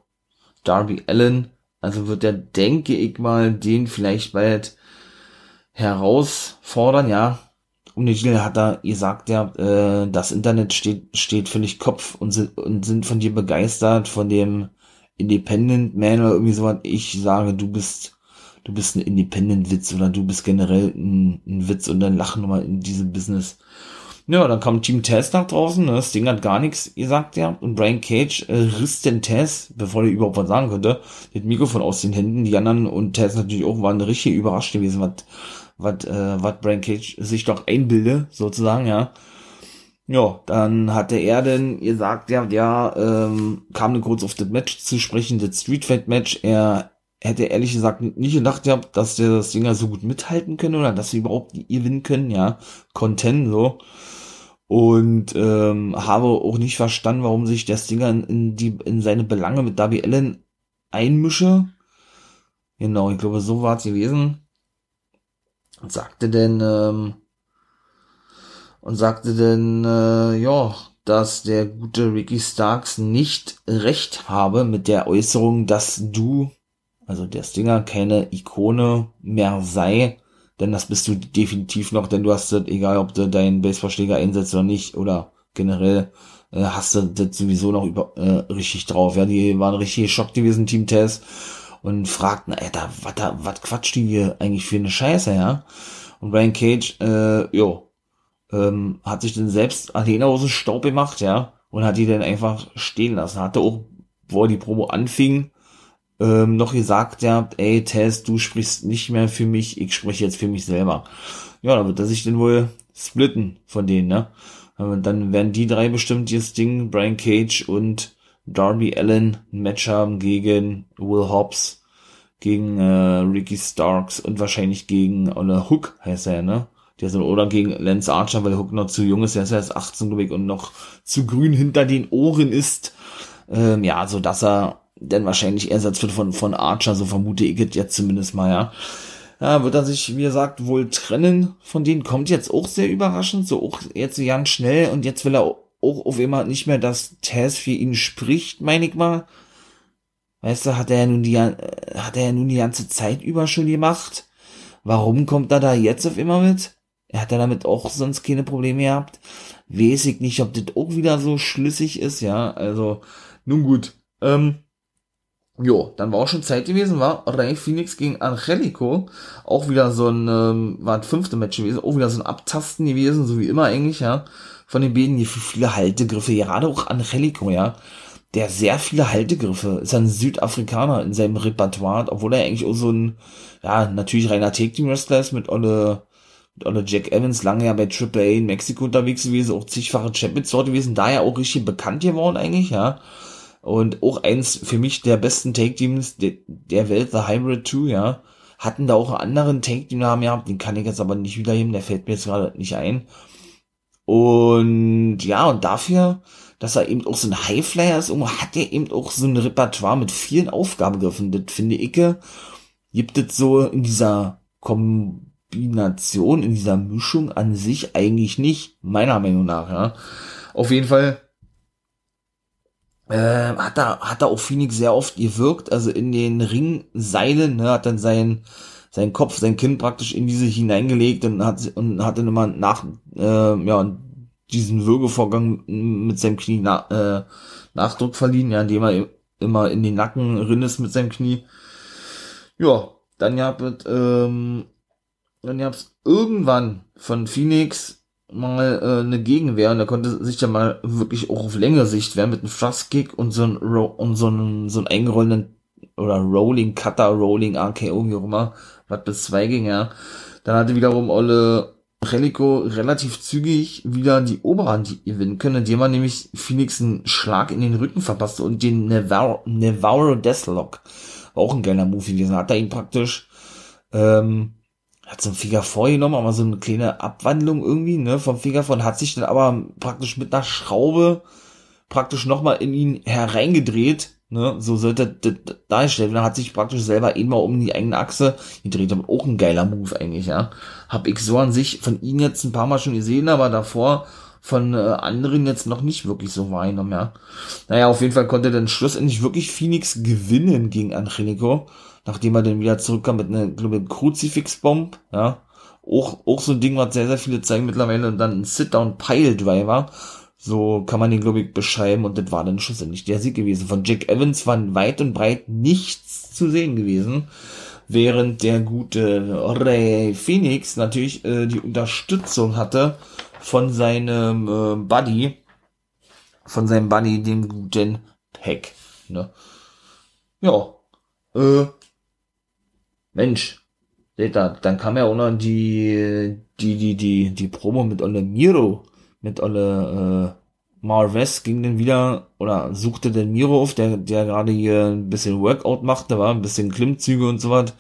Darby Allen, also wird er, denke ich mal, den vielleicht bald herausfordern, ja, um den Deal hat er gesagt, ja, äh, das Internet steht, steht völlig Kopf und sind, und sind von dir begeistert, von dem Independent Man oder irgendwie sowas. Ich sage, du bist, du bist ein Independent-Witz oder du bist generell ein, ein Witz und dann lachen nochmal in diesem Business. Ja, dann kam Team Tess nach draußen, ne? das Ding hat gar nichts gesagt, ja. Und Brian Cage äh, riss den Tess, bevor er überhaupt was sagen konnte, das Mikrofon aus den Händen. Die anderen und Tess natürlich auch waren richtig überrascht gewesen, was was äh, was Brian Cage sich doch einbilde, sozusagen, ja. Ja, dann hatte er denn gesagt, ja, ja, ähm, kam dann kurz auf das Match zu sprechen, das Street Fight Match. Er hätte ehrlich gesagt nicht gedacht, ja, dass der das Dinger so gut mithalten können oder dass sie überhaupt gewinnen können, ja, Content so. Und ähm, habe auch nicht verstanden, warum sich der Stinger in, in, die in seine Belange mit Darby Allen einmische. Genau, ich glaube, so war es gewesen und sagte denn, ähm, und sagte denn, äh, ja, dass der gute Ricky Starks nicht recht habe mit der Äußerung, dass du, also der Stinger, keine Ikone mehr sei, denn das bist du definitiv noch, denn du hast das, egal ob du deinen Baseballschläger einsetzt oder nicht, oder generell äh, hast du das sowieso noch über, äh, richtig drauf. Ja, die waren richtig geschockt gewesen, Team Test und fragten, Alter, was da, was quatscht die hier eigentlich für eine Scheiße, ja? Und Brian Cage, äh, jo, ähm, hat sich dann selbst alleine aus dem Staub gemacht, ja, und hat die dann einfach stehen lassen. Hatte auch, wo die Promo anfing, ähm, noch gesagt, ja, ey, Tess, du sprichst nicht mehr für mich, ich spreche jetzt für mich selber. Ja, da wird er sich dann wohl splitten von denen, ne? Dann werden die drei bestimmt das Ding, Brian Cage und Darby Allen ein Match haben gegen Will Hobbs, gegen äh, Ricky Starks und wahrscheinlich gegen oder Hook heißt er, ne? Der soll, oder gegen Lance Archer, weil Hook noch zu jung ist, der ist erst 18, glaube und noch zu grün hinter den Ohren ist. Ähm, ja, so dass er dann wahrscheinlich Ersatz wird von, von Archer, so vermute ich jetzt zumindest mal, ja. Ja, wird er sich, wie gesagt, wohl trennen von denen, kommt jetzt auch sehr überraschend, so auch jetzt ganz schnell und jetzt will er auch auf immer nicht mehr, dass Taz für ihn spricht, meine ich mal. Weißt du, hat er ja nun die, hat er ja nun die ganze Zeit über schon gemacht. Warum kommt er da jetzt auf immer mit? Er hat ja damit auch sonst keine Probleme gehabt. Weiß ich nicht, ob das auch wieder so schlüssig ist, ja. Also, nun gut. Ähm, jo, dann war auch schon Zeit gewesen, war Ray Phoenix gegen Angelico. Auch wieder so ein, ähm, war ein fünfte Match gewesen, auch wieder so ein Abtasten gewesen, so wie immer eigentlich, ja von den beiden hier viele Haltegriffe, gerade auch Angelico, ja, der sehr viele Haltegriffe, ist ein Südafrikaner in seinem Repertoire, obwohl er eigentlich auch so ein, ja, natürlich reiner Take-Team-Wrestler ist mit Olle, mit Olle Jack Evans, lange ja bei Triple A in Mexiko unterwegs gewesen, auch zigfache Champions dort gewesen, daher auch richtig bekannt geworden eigentlich, ja. Und auch eins für mich der besten Take-Teams der, der Welt, The Hybrid 2, ja. Hatten da auch einen anderen Take-Team-Namen gehabt, den kann ich jetzt aber nicht wiederheben, der fällt mir jetzt gerade nicht ein. Und ja, und dafür, dass er eben auch so ein Highflyer ist, hat er eben auch so ein Repertoire mit vielen Aufgabengriffen. Das finde ich, gibt es so in dieser Kombination in dieser Mischung an sich eigentlich nicht, meiner Meinung nach, ja. Auf jeden Fall äh, hat da hat da auch Phoenix sehr oft gewirkt, also in den Ringseilen, ne, hat dann sein sein Kopf, sein Kind praktisch in diese hineingelegt und hat und hat dann immer nach äh, ja diesen Würgevorgang mit seinem Knie na, äh, Nachdruck verliehen, ja, indem er immer in den Nacken rin ist mit seinem Knie. Ja, dann gab es ähm, dann gab's irgendwann von Phoenix mal äh, eine Gegenwehr und er konnte sich ja mal wirklich auch auf längere Sicht wehren mit einem Thrust Kick und so ein und so einen so einen eingerollenden oder Rolling Cutter, Rolling RKO, wie auch immer, was bis zwei ging, ja. Dann hatte wiederum Olle Relico relativ zügig wieder die Oberhand gewinnen können, indem man nämlich Phoenix einen Schlag in den Rücken verpasste und den Navarro, Navarro Deathlock. Auch ein geiler Move gewesen. Hat er ihn praktisch, ähm, hat so ein Finger vorgenommen, aber so eine kleine Abwandlung irgendwie, ne, vom Finger von, hat sich dann aber praktisch mit einer Schraube praktisch nochmal in ihn hereingedreht, ne, so sollte das darstellen. Dann hat sich praktisch selber immer um die eigene Achse gedreht, aber auch ein geiler Move eigentlich, ja. Hab ich so an sich von ihm jetzt ein paar Mal schon gesehen, aber davor von äh, anderen jetzt noch nicht wirklich so wahrgenommen, ja. Naja, auf jeden Fall konnte dann schlussendlich wirklich Phoenix gewinnen gegen Angelico nachdem er dann wieder zurückkam mit einer, glaube ich, Kruzifix-Bomb, ja. Auch, auch so ein Ding, was sehr, sehr viele zeigen mittlerweile, und dann ein Sit-Down-Pile-Driver. So kann man den, glaube ich, beschreiben, und das war dann schlussendlich der Sieg gewesen. Von Jack Evans war weit und breit nichts zu sehen gewesen während der gute Ray Phoenix natürlich äh, die Unterstützung hatte von seinem äh, Buddy, von seinem Buddy, dem guten Heck. Ne? Ja, äh, Mensch, seht ihr, dann kam ja auch noch die, die, die, die, die Promo mit Olle Miro, mit Olle, äh, Marves ging dann wieder, oder suchte den Miro auf, der, der gerade hier ein bisschen Workout machte, war ein bisschen Klimmzüge und so was.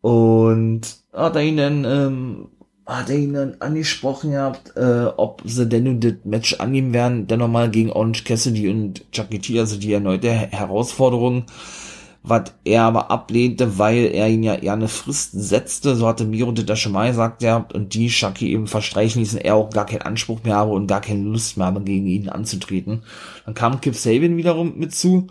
Und hat er ihn dann, ähm, hat er ihn dann angesprochen gehabt, äh, ob sie denn nun das Match annehmen werden, dann nochmal gegen Orange Cassidy und Chucky T, also die erneute Herausforderung was er aber ablehnte, weil er ihn ja eher eine Frist setzte, so hatte Miro das schon mal gesagt, ja, und die Shaki eben verstreichen ließen, er auch gar keinen Anspruch mehr habe und gar keine Lust mehr habe, gegen ihn anzutreten. Dann kam Kip Sabian wiederum mit zu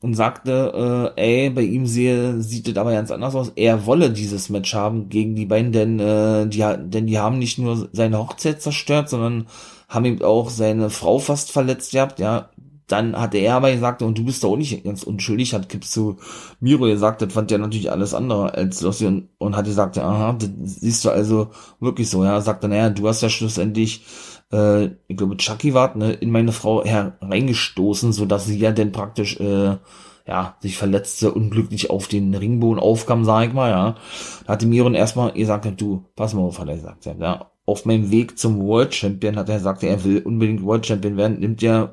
und sagte, äh, ey, bei ihm sehe, sieht das aber ganz anders aus. Er wolle dieses Match haben gegen die beiden, denn, äh, die, denn die haben nicht nur seine Hochzeit zerstört, sondern haben ihm auch seine Frau fast verletzt gehabt, ja, dann hat er aber gesagt, und du bist da auch nicht ganz unschuldig, hat Kipp zu Miro gesagt, das fand ja natürlich alles andere als Lossi und, und hat gesagt, aha, das siehst du also wirklich so, ja, sagt dann, naja, du hast ja schlussendlich, äh, ich glaube, Chucky war, ne, in meine Frau hereingestoßen, so dass sie ja dann praktisch, äh, ja, sich verletzte, unglücklich auf den Ringboden aufkam, sag ich mal, ja. Da hatte Miron erstmal gesagt, du, pass mal auf, hat er gesagt, ja, auf meinem Weg zum World Champion hat er gesagt, er will unbedingt World Champion werden, nimmt ja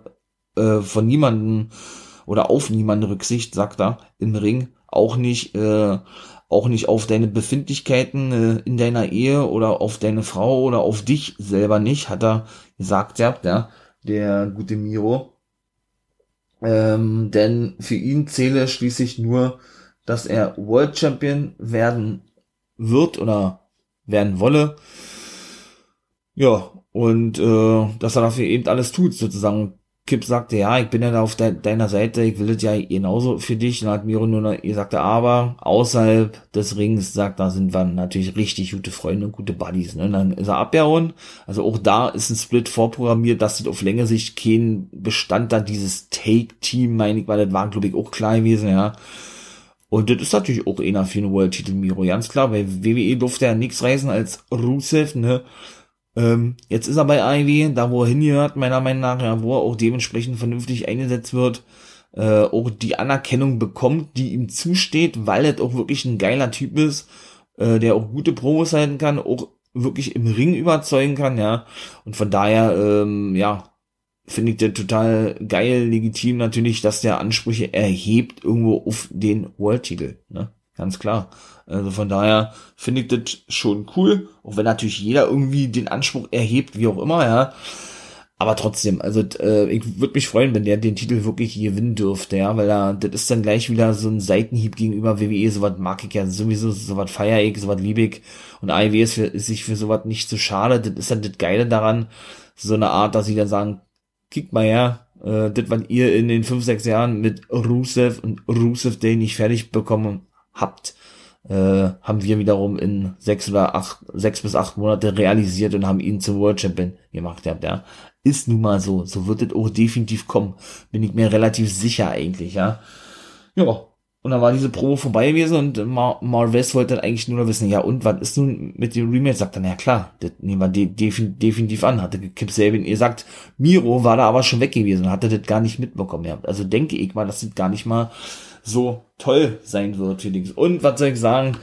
äh, von niemanden oder auf niemanden Rücksicht, sagt er, im Ring, auch nicht, äh, auch nicht auf deine Befindlichkeiten äh, in deiner Ehe oder auf deine Frau oder auf dich selber nicht, hat er gesagt, ja, ja der gute Miro. Ähm, denn für ihn zähle schließlich nur, dass er World Champion werden wird oder werden wolle. Ja, und äh, dass er dafür eben alles tut, sozusagen. Kip sagte, ja, ich bin ja da auf de deiner Seite, ich will das ja genauso für dich. Und hat Miro nur noch gesagt, aber außerhalb des Rings, sagt, da sind wir natürlich richtig gute Freunde und gute Buddies. Ne? Und dann ist er abgehauen. Also auch da ist ein Split vorprogrammiert, dass das auf längere Sicht kein Bestand da dieses Take-Team, meine ich, weil das war, glaube ich, auch klar gewesen, ja. Und das ist natürlich auch einer für einen World-Titel Miro, ganz klar, weil WWE durfte ja nichts reißen als Rusev, ne? Ähm, jetzt ist er bei Ivy, da wo er hingehört, meiner Meinung nach, ja, wo er auch dementsprechend vernünftig eingesetzt wird, äh, auch die Anerkennung bekommt, die ihm zusteht, weil er auch wirklich ein geiler Typ ist, äh, der auch gute Promos halten kann, auch wirklich im Ring überzeugen kann, ja. Und von daher, ähm, ja, finde ich der total geil, legitim natürlich, dass der Ansprüche erhebt irgendwo auf den World-Titel, ne? Ganz klar. Also von daher finde ich das schon cool, auch wenn natürlich jeder irgendwie den Anspruch erhebt, wie auch immer, ja. Aber trotzdem, also äh, ich würde mich freuen, wenn der den Titel wirklich gewinnen dürfte, ja, weil er, das ist dann gleich wieder so ein Seitenhieb gegenüber WWE, sowas mag ich ja sowieso, sowas feier ich, sowas liebe ich. Und AEW ist, für, ist sich für sowas nicht zu so schade. Das ist dann das Geile daran, so eine Art, dass sie dann sagen, kick mal her, äh, das, was ihr in den fünf, sechs Jahren mit Rusev und Rusev Day nicht fertig bekommen habt, äh, haben wir wiederum in sechs oder acht, sechs bis acht Monate realisiert und haben ihn zum World Champion gemacht. Ja. Ist nun mal so. So wird es auch definitiv kommen. Bin ich mir relativ sicher eigentlich, ja. Ja. Und dann war diese Promo vorbei gewesen und Mar Marves wollte dann eigentlich nur noch wissen, ja und, was ist nun mit dem Remake? Sagt dann, ja klar, das nehmen wir de defin definitiv an. Hatte Kip Sabin, ihr sagt, Miro war da aber schon weg gewesen und hatte das gar nicht mitbekommen. Ja. Also denke ich mal, das gar nicht mal so toll sein wird für Dings. Und was soll ich sagen?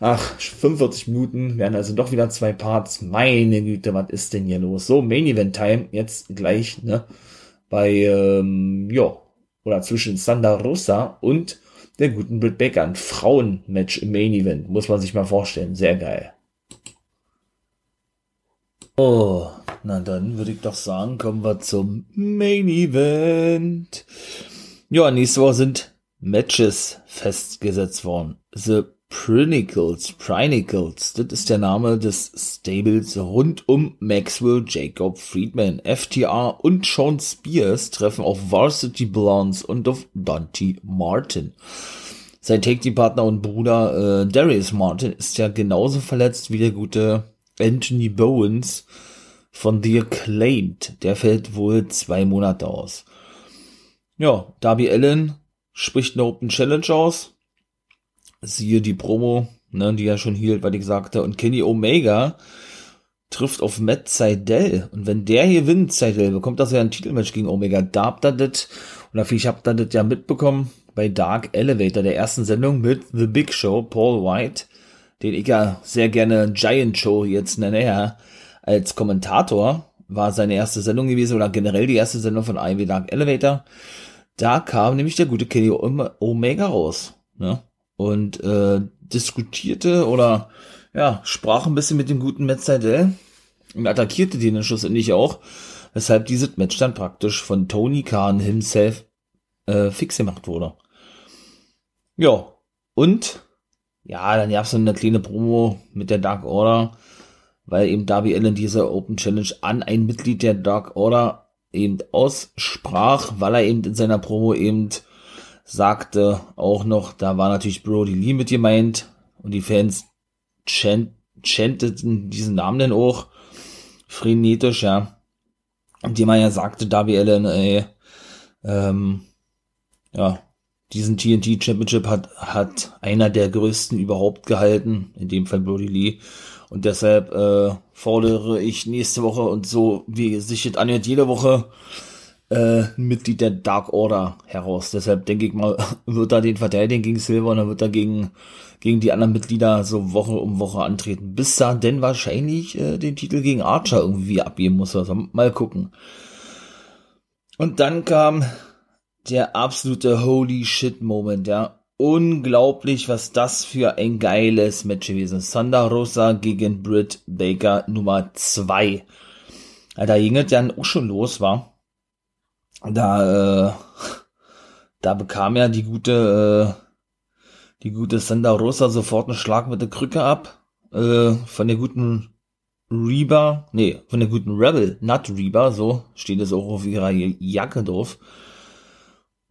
Ach, 45 Minuten werden also doch wieder zwei Parts. Meine Güte, was ist denn hier los? So, Main Event Time, jetzt gleich, ne? Bei, ähm, ja, oder zwischen Sandra Rosa und der guten Britt Baker. Ein Frauenmatch im Main Event, muss man sich mal vorstellen. Sehr geil. Oh, na dann würde ich doch sagen, kommen wir zum Main Event. Ja, nächste Woche sind Matches festgesetzt worden. The Prinicles, Prinicles, das ist der Name des Stables rund um Maxwell Jacob Friedman. FTR und Sean Spears treffen auf Varsity Blondes und auf Dante Martin. Sein Take-Team-Partner und Bruder äh, Darius Martin ist ja genauso verletzt wie der gute Anthony Bowens von The Acclaimed. Der fällt wohl zwei Monate aus. Ja, Darby Allen spricht eine Open Challenge aus siehe die Promo, ne, die er schon hielt, weil ich sagte, und Kenny Omega trifft auf Matt Seidel. Und wenn der hier gewinnt, Seidel, bekommt das ja ein Titelmatch gegen Omega. Da habt ihr das, oder habt ihr das ja mitbekommen, bei Dark Elevator, der ersten Sendung mit The Big Show, Paul White, den ich ja sehr gerne Giant Show jetzt nenne, ja, als Kommentator, war seine erste Sendung gewesen, oder generell die erste Sendung von IW Dark Elevator. Da kam nämlich der gute Kenny Omega raus, ne? und äh, diskutierte oder ja, sprach ein bisschen mit dem guten Matt Seidel und attackierte den dann schlussendlich auch, weshalb dieses Match dann praktisch von Tony Khan himself äh, fix gemacht wurde. Ja, und ja, dann gab es eine kleine Promo mit der Dark Order, weil eben Darby Allen diese Open Challenge an ein Mitglied der Dark Order eben aussprach, weil er eben in seiner Promo eben sagte auch noch, da war natürlich Brody Lee mit gemeint und die Fans chant, chanteten diesen Namen dann auch frenetisch, ja. Und die man ja sagte, Darby Allen, ey, ähm, ja, diesen TNT Championship hat, hat einer der größten überhaupt gehalten, in dem Fall Brody Lee. Und deshalb äh, fordere ich nächste Woche und so, wie sich das anhört, jede Woche äh, Mitglied der Dark Order heraus. Deshalb denke ich mal, wird er den verteidigen gegen Silver und dann wird er gegen, gegen die anderen Mitglieder so Woche um Woche antreten. Bis da denn wahrscheinlich äh, den Titel gegen Archer irgendwie abgeben muss. Also mal gucken. Und dann kam der absolute Holy Shit Moment, ja. Unglaublich, was das für ein geiles Match gewesen ist. Thunder Rosa gegen Britt Baker Nummer 2. Da ging es dann auch schon los, war da, äh, da bekam ja die gute, äh, die gute Sandra Rosa sofort einen Schlag mit der Krücke ab, äh, von der guten Reba, nee, von der guten Rebel, not Reba, so steht es auch auf ihrer Jacke drauf.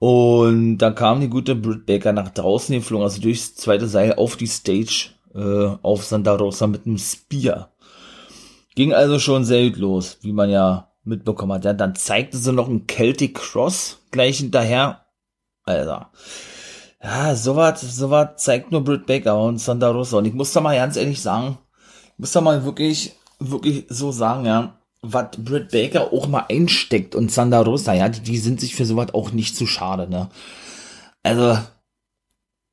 Und dann kam die gute Britt Baker nach draußen geflogen, also durchs zweite Seil auf die Stage, äh, auf Santa Rosa mit einem Spear. Ging also schon sehr gut los, wie man ja mitbekommen hat. Ja, dann zeigte sie noch einen Celtic Cross gleich hinterher. Alter. Ja, sowas, sowas zeigt nur Britt Baker und Santa Rosa. Und ich muss da mal ganz ehrlich sagen, ich muss da mal wirklich, wirklich so sagen, ja, was Britt Baker auch mal einsteckt und Santa Rosa, ja, die, die sind sich für sowas auch nicht zu schade, ne. Also,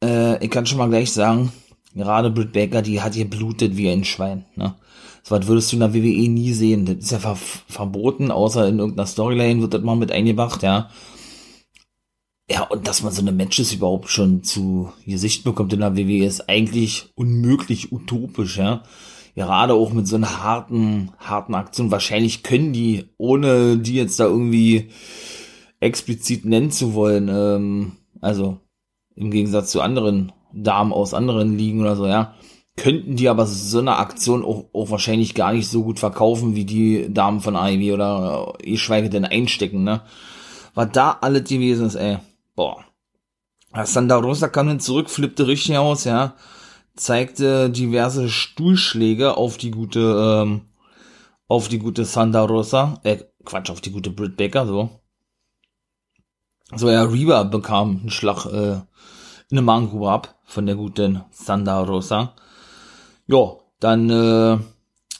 äh, ich kann schon mal gleich sagen, gerade Britt Baker, die hat hier blutet wie ein Schwein, ne. So was würdest du in der WWE nie sehen. Das ist ja ver verboten, außer in irgendeiner Storyline wird das mal mit eingebracht, ja. Ja, und dass man so eine Matches überhaupt schon zu Gesicht bekommt in der WWE ist eigentlich unmöglich utopisch, ja. Gerade auch mit so einer harten, harten Aktion, wahrscheinlich können die, ohne die jetzt da irgendwie explizit nennen zu wollen, ähm, also im Gegensatz zu anderen Damen aus anderen Ligen oder so, ja, könnten die aber so eine Aktion auch, auch wahrscheinlich gar nicht so gut verkaufen wie die Damen von Ivy oder äh, ich schweige denn einstecken, ne? Was da alles gewesen ist, ey. Boah. Sandra Rosa kam dann zurück, flippte richtig aus, ja. Zeigte diverse Stuhlschläge auf die gute, ähm, auf die gute Sandra Rosa. Äh, Quatsch, auf die gute Britt Baker, so. So, ja, Reba bekam einen Schlag, äh, in eine Magengrube ab von der guten Sandra Rosa. Ja, dann äh,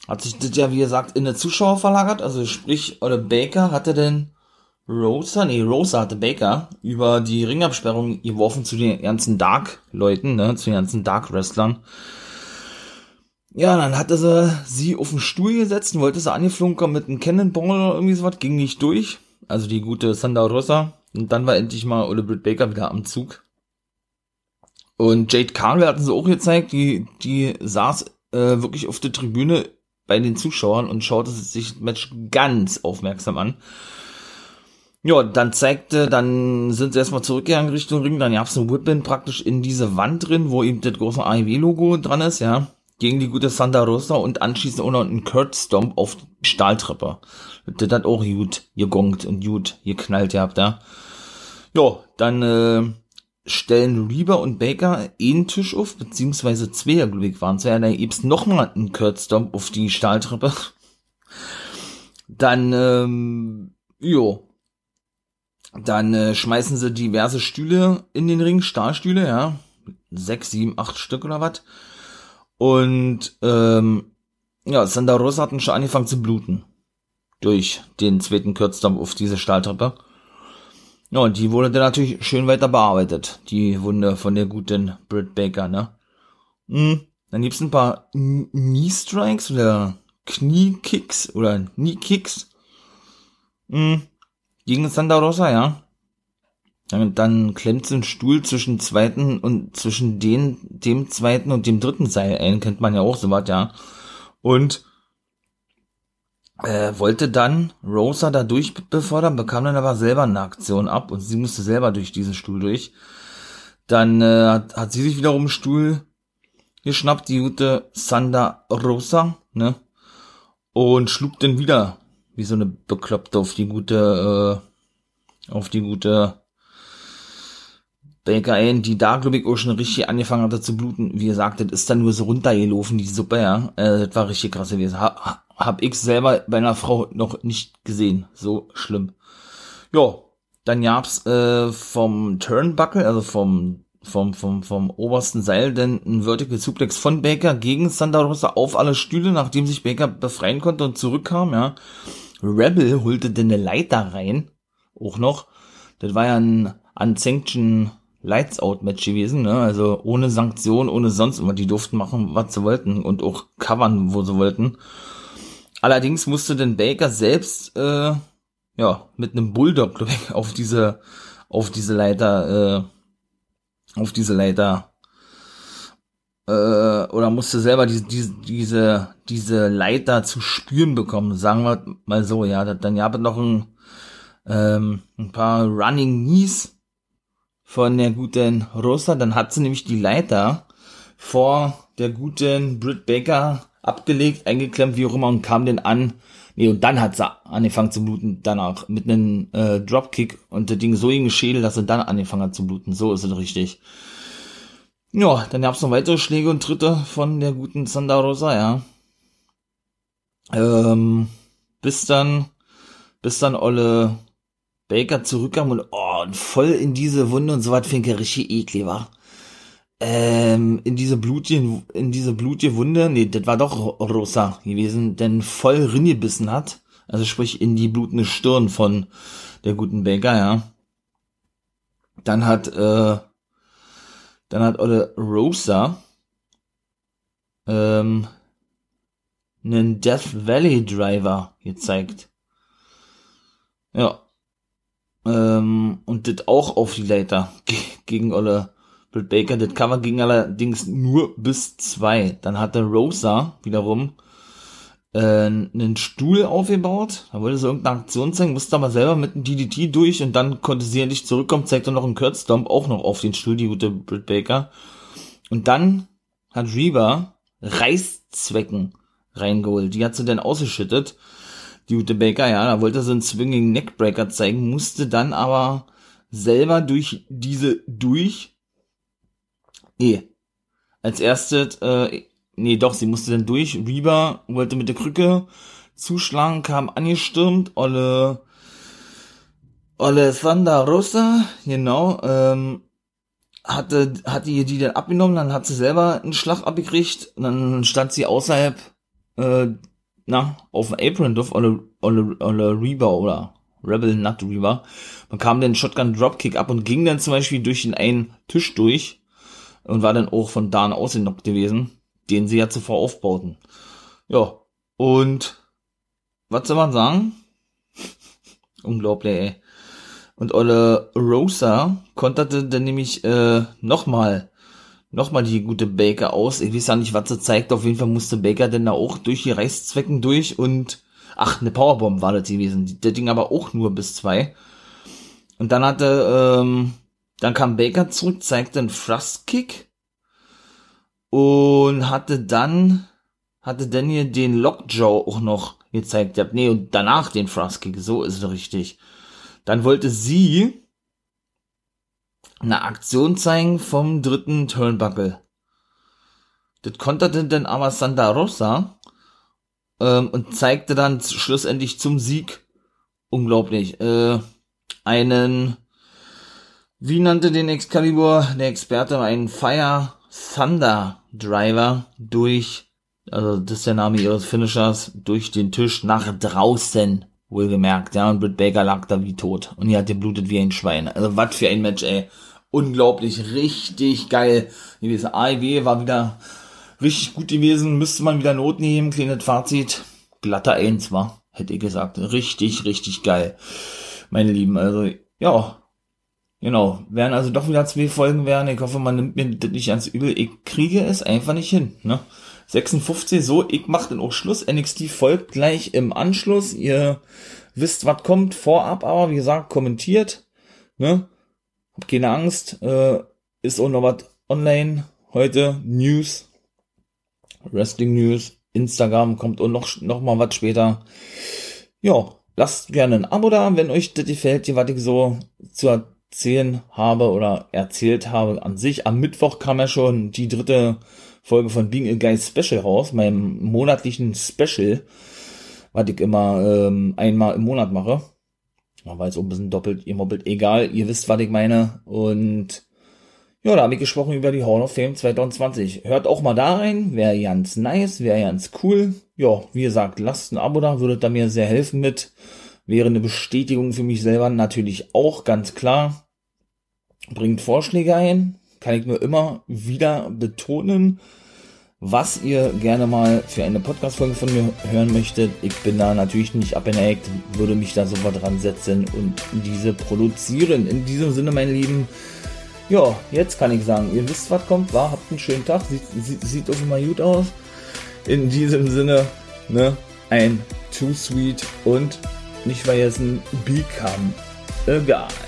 hat sich das ja, wie gesagt, in der Zuschauer verlagert. Also sprich, oder Baker hatte denn Rosa, nee, Rosa hatte Baker über die Ringabsperrung geworfen zu den ganzen Dark-Leuten, ne, zu den ganzen Dark-Wrestlern. Ja, dann hatte sie sie auf den Stuhl gesetzt und wollte sie angeflunkern mit einem Cannonball oder irgendwie sowas, ging nicht durch. Also die gute Sandra Rosa. Und dann war endlich mal Ole Britt Baker wieder am Zug. Und Jade Carl hatten sie auch gezeigt, die, die saß äh, wirklich auf der Tribüne bei den Zuschauern und schaute sich das Match ganz aufmerksam an. Ja, dann zeigte, dann sind sie erstmal zurückgegangen Richtung Ring, dann gab's ein Whippin praktisch in diese Wand drin, wo eben das große AEW-Logo dran ist, ja, gegen die gute Santa Rosa und anschließend auch noch ein Kurt Stomp auf die Stahltreppe. Das hat auch gut gegongt und gut geknallt gehabt, ja. Ja, dann äh, stellen Reba und Baker einen Tisch auf, beziehungsweise zwei, glaube ich, waren es ja, da gibt's nochmal einen Kurt Stomp auf die Stahltreppe. Dann, ähm, jo, dann äh, schmeißen sie diverse Stühle in den Ring, Stahlstühle, ja. Sechs, sieben, acht Stück oder was. Und ähm, ja, Santa Rosa hatten schon angefangen zu bluten. Durch den zweiten Kürzdampf auf diese Stahltreppe. Ja, und die wurde dann natürlich schön weiter bearbeitet. Die Wunde von der guten Britt Baker, ne? Mhm. Dann gibt's ein paar Knee Strikes oder Kniekicks oder Knee Kicks. Mhm gegen Santa Rosa, ja. Dann, dann klemmt sie einen Stuhl zwischen zweiten und zwischen den, dem zweiten und dem dritten Seil ein, kennt man ja auch so was, ja. Und äh, wollte dann Rosa da durch befördern, bekam dann aber selber eine Aktion ab und sie musste selber durch diesen Stuhl durch. Dann äh, hat, hat sie sich wiederum einen Stuhl geschnappt, die gute Sanda Rosa, ne? Und schlug dann wieder wie so eine Bekloppte auf die gute, äh, auf die gute Baker ein, die da, glaube ich, auch schon richtig angefangen hatte zu bluten. Wie gesagt, das ist dann nur so runtergelaufen, die Suppe, ja. Äh, das war richtig krass gewesen. Ha, hab ich selber bei einer Frau noch nicht gesehen. So schlimm. Ja, dann gab's äh, vom Turnbuckle, also vom vom, vom, vom obersten Seil denn ein Vertical Suplex von Baker gegen Santa Rosa auf alle Stühle, nachdem sich Baker befreien konnte und zurückkam, ja. Rebel holte denn eine Leiter rein, auch noch. Das war ja ein Unsanctioned Lights Out Match gewesen, ne? Also ohne Sanktion, ohne sonst immer. Die durften machen, was sie wollten und auch covern, wo sie wollten. Allerdings musste denn Baker selbst, äh, ja, mit einem Bulldog, ich, auf diese, auf diese Leiter, äh, auf diese Leiter äh, oder musste selber diese, diese, diese, diese Leiter zu spüren bekommen, sagen wir mal so, ja. Dann gab es noch ein, ähm, ein paar Running Knees von der guten Rosa, dann hat sie nämlich die Leiter vor der guten Britt Baker abgelegt, eingeklemmt, wie auch immer, und kam dann an. Nee, und dann hat sie angefangen zu bluten, danach, mit einem äh, Dropkick und das Ding so in Schädel, dass sie dann angefangen hat zu bluten. So ist es richtig. Ja, dann gab's noch weitere Schläge und Tritte von der guten Sandra Rosa, ja. Ähm, bis dann, bis dann Olle Baker zurückkam und, oh, und voll in diese Wunde und so was fing er richtig eklig war. Ähm, in diese blutige, in diese blutige Wunde, nee, das war doch Rosa gewesen, denn voll ringebissen hat. Also sprich in die blutende Stirn von der guten Baker, ja. Dann hat, äh, dann hat Olle Rosa ähm, einen Death Valley Driver gezeigt. Ja. Ähm, und das auch auf die Leiter gegen Olle Britt Baker. Das Cover ging allerdings nur bis zwei. Dann hatte Rosa wiederum äh, einen Stuhl aufgebaut. Da wollte sie irgendeine Aktion zeigen, musste aber selber mit dem DDT durch und dann konnte sie endlich zurückkommen, zeigte noch einen Kurzstomp auch noch auf den Stuhl, die gute Britt Baker. Und dann hat Reba Reißzwecken reingeholt. Die hat sie dann ausgeschüttet. Die gute Baker, ja, da wollte sie einen Swinging Neckbreaker zeigen, musste dann aber selber durch diese durch. Nee. Als erstes, äh, nee, doch, sie musste dann durch. Reba wollte mit der Krücke zuschlagen, kam angestürmt, Olle, Olle Thunder Rosa, genau, ähm, hatte, hatte ihr die dann abgenommen, dann hat sie selber einen Schlag abgekriegt, und dann stand sie außerhalb, äh, na, auf dem Apron, durch Olle, Olle, Olle Reba oder Rebel Nut Reba. Man kam den Shotgun Dropkick ab und ging dann zum Beispiel durch den einen Tisch durch und war dann auch von da an ausgenockt gewesen, den sie ja zuvor aufbauten. Ja, und was soll man sagen? Unglaublich, ey. Und Olle Rosa konterte dann nämlich äh, nochmal nochmal die gute Baker aus. Ich weiß ja nicht, was sie zeigt. Auf jeden Fall musste Baker denn da auch durch die Reißzwecken durch und ach, eine Powerbomb war das gewesen. Der Ding aber auch nur bis zwei. Und dann hatte, ähm, dann kam Baker zurück, zeigte einen Thrust Kick und hatte dann, hatte Daniel den Lockjaw auch noch gezeigt. Ja, nee, und danach den Thrust Kick, so ist es richtig. Dann wollte sie eine Aktion zeigen vom dritten Turnbuckle. Das konterte dann aber Santa Rosa ähm, und zeigte dann schlussendlich zum Sieg unglaublich. Äh, einen, wie nannte den Excalibur der Experte, einen Fire Thunder Driver durch, also das ist der Name ihres Finishers, durch den Tisch nach draußen, wohlgemerkt, ja, und Britt Baker lag da wie tot und ihr hat geblutet wie ein Schwein. Also was für ein Match, ey. Unglaublich, richtig geil. Gewesen. AEW war wieder richtig gut gewesen, müsste man wieder Not nehmen, kleines Fazit. Glatter Eins war, hätte ich gesagt. Richtig, richtig geil meine Lieben. Also, ja, genau. Werden also doch wieder zwei Folgen werden. Ich hoffe, man nimmt mir das nicht ans Übel. Ich kriege es einfach nicht hin, ne? 56, so, ich mach dann auch Schluss. NXT folgt gleich im Anschluss. Ihr wisst, was kommt vorab, aber wie gesagt, kommentiert, ne? Hab keine Angst, äh, ist auch noch was online heute, News, Wrestling News, Instagram kommt auch noch, noch mal was später. Ja, Lasst gerne ein Abo da, wenn euch das gefällt, was ich so zu erzählen habe oder erzählt habe an sich. Am Mittwoch kam ja schon die dritte Folge von Being a Guy Special raus, meinem monatlichen Special, was ich immer ähm, einmal im Monat mache. War jetzt auch ein bisschen doppelt, ihr mobbelt, egal, ihr wisst, was ich meine. Und ja, da habe ich gesprochen über die Hall of Fame 2020. Hört auch mal da rein, wäre ganz nice, wäre ganz cool. Ja, wie gesagt, lasst ein Abo da, würdet da mir sehr helfen mit. Wäre eine Bestätigung für mich selber natürlich auch, ganz klar. Bringt Vorschläge ein, kann ich nur immer wieder betonen, was ihr gerne mal für eine Podcast-Folge von mir hören möchtet. Ich bin da natürlich nicht abgeneigt, würde mich da sofort dran setzen und diese produzieren. In diesem Sinne, meine Lieben, ja, jetzt kann ich sagen, ihr wisst, was kommt, war, habt einen schönen Tag, sieht, sieht, sieht auch immer gut aus. In diesem Sinne, ne, ein Too Sweet und nicht vergessen, Become a Guy. Wie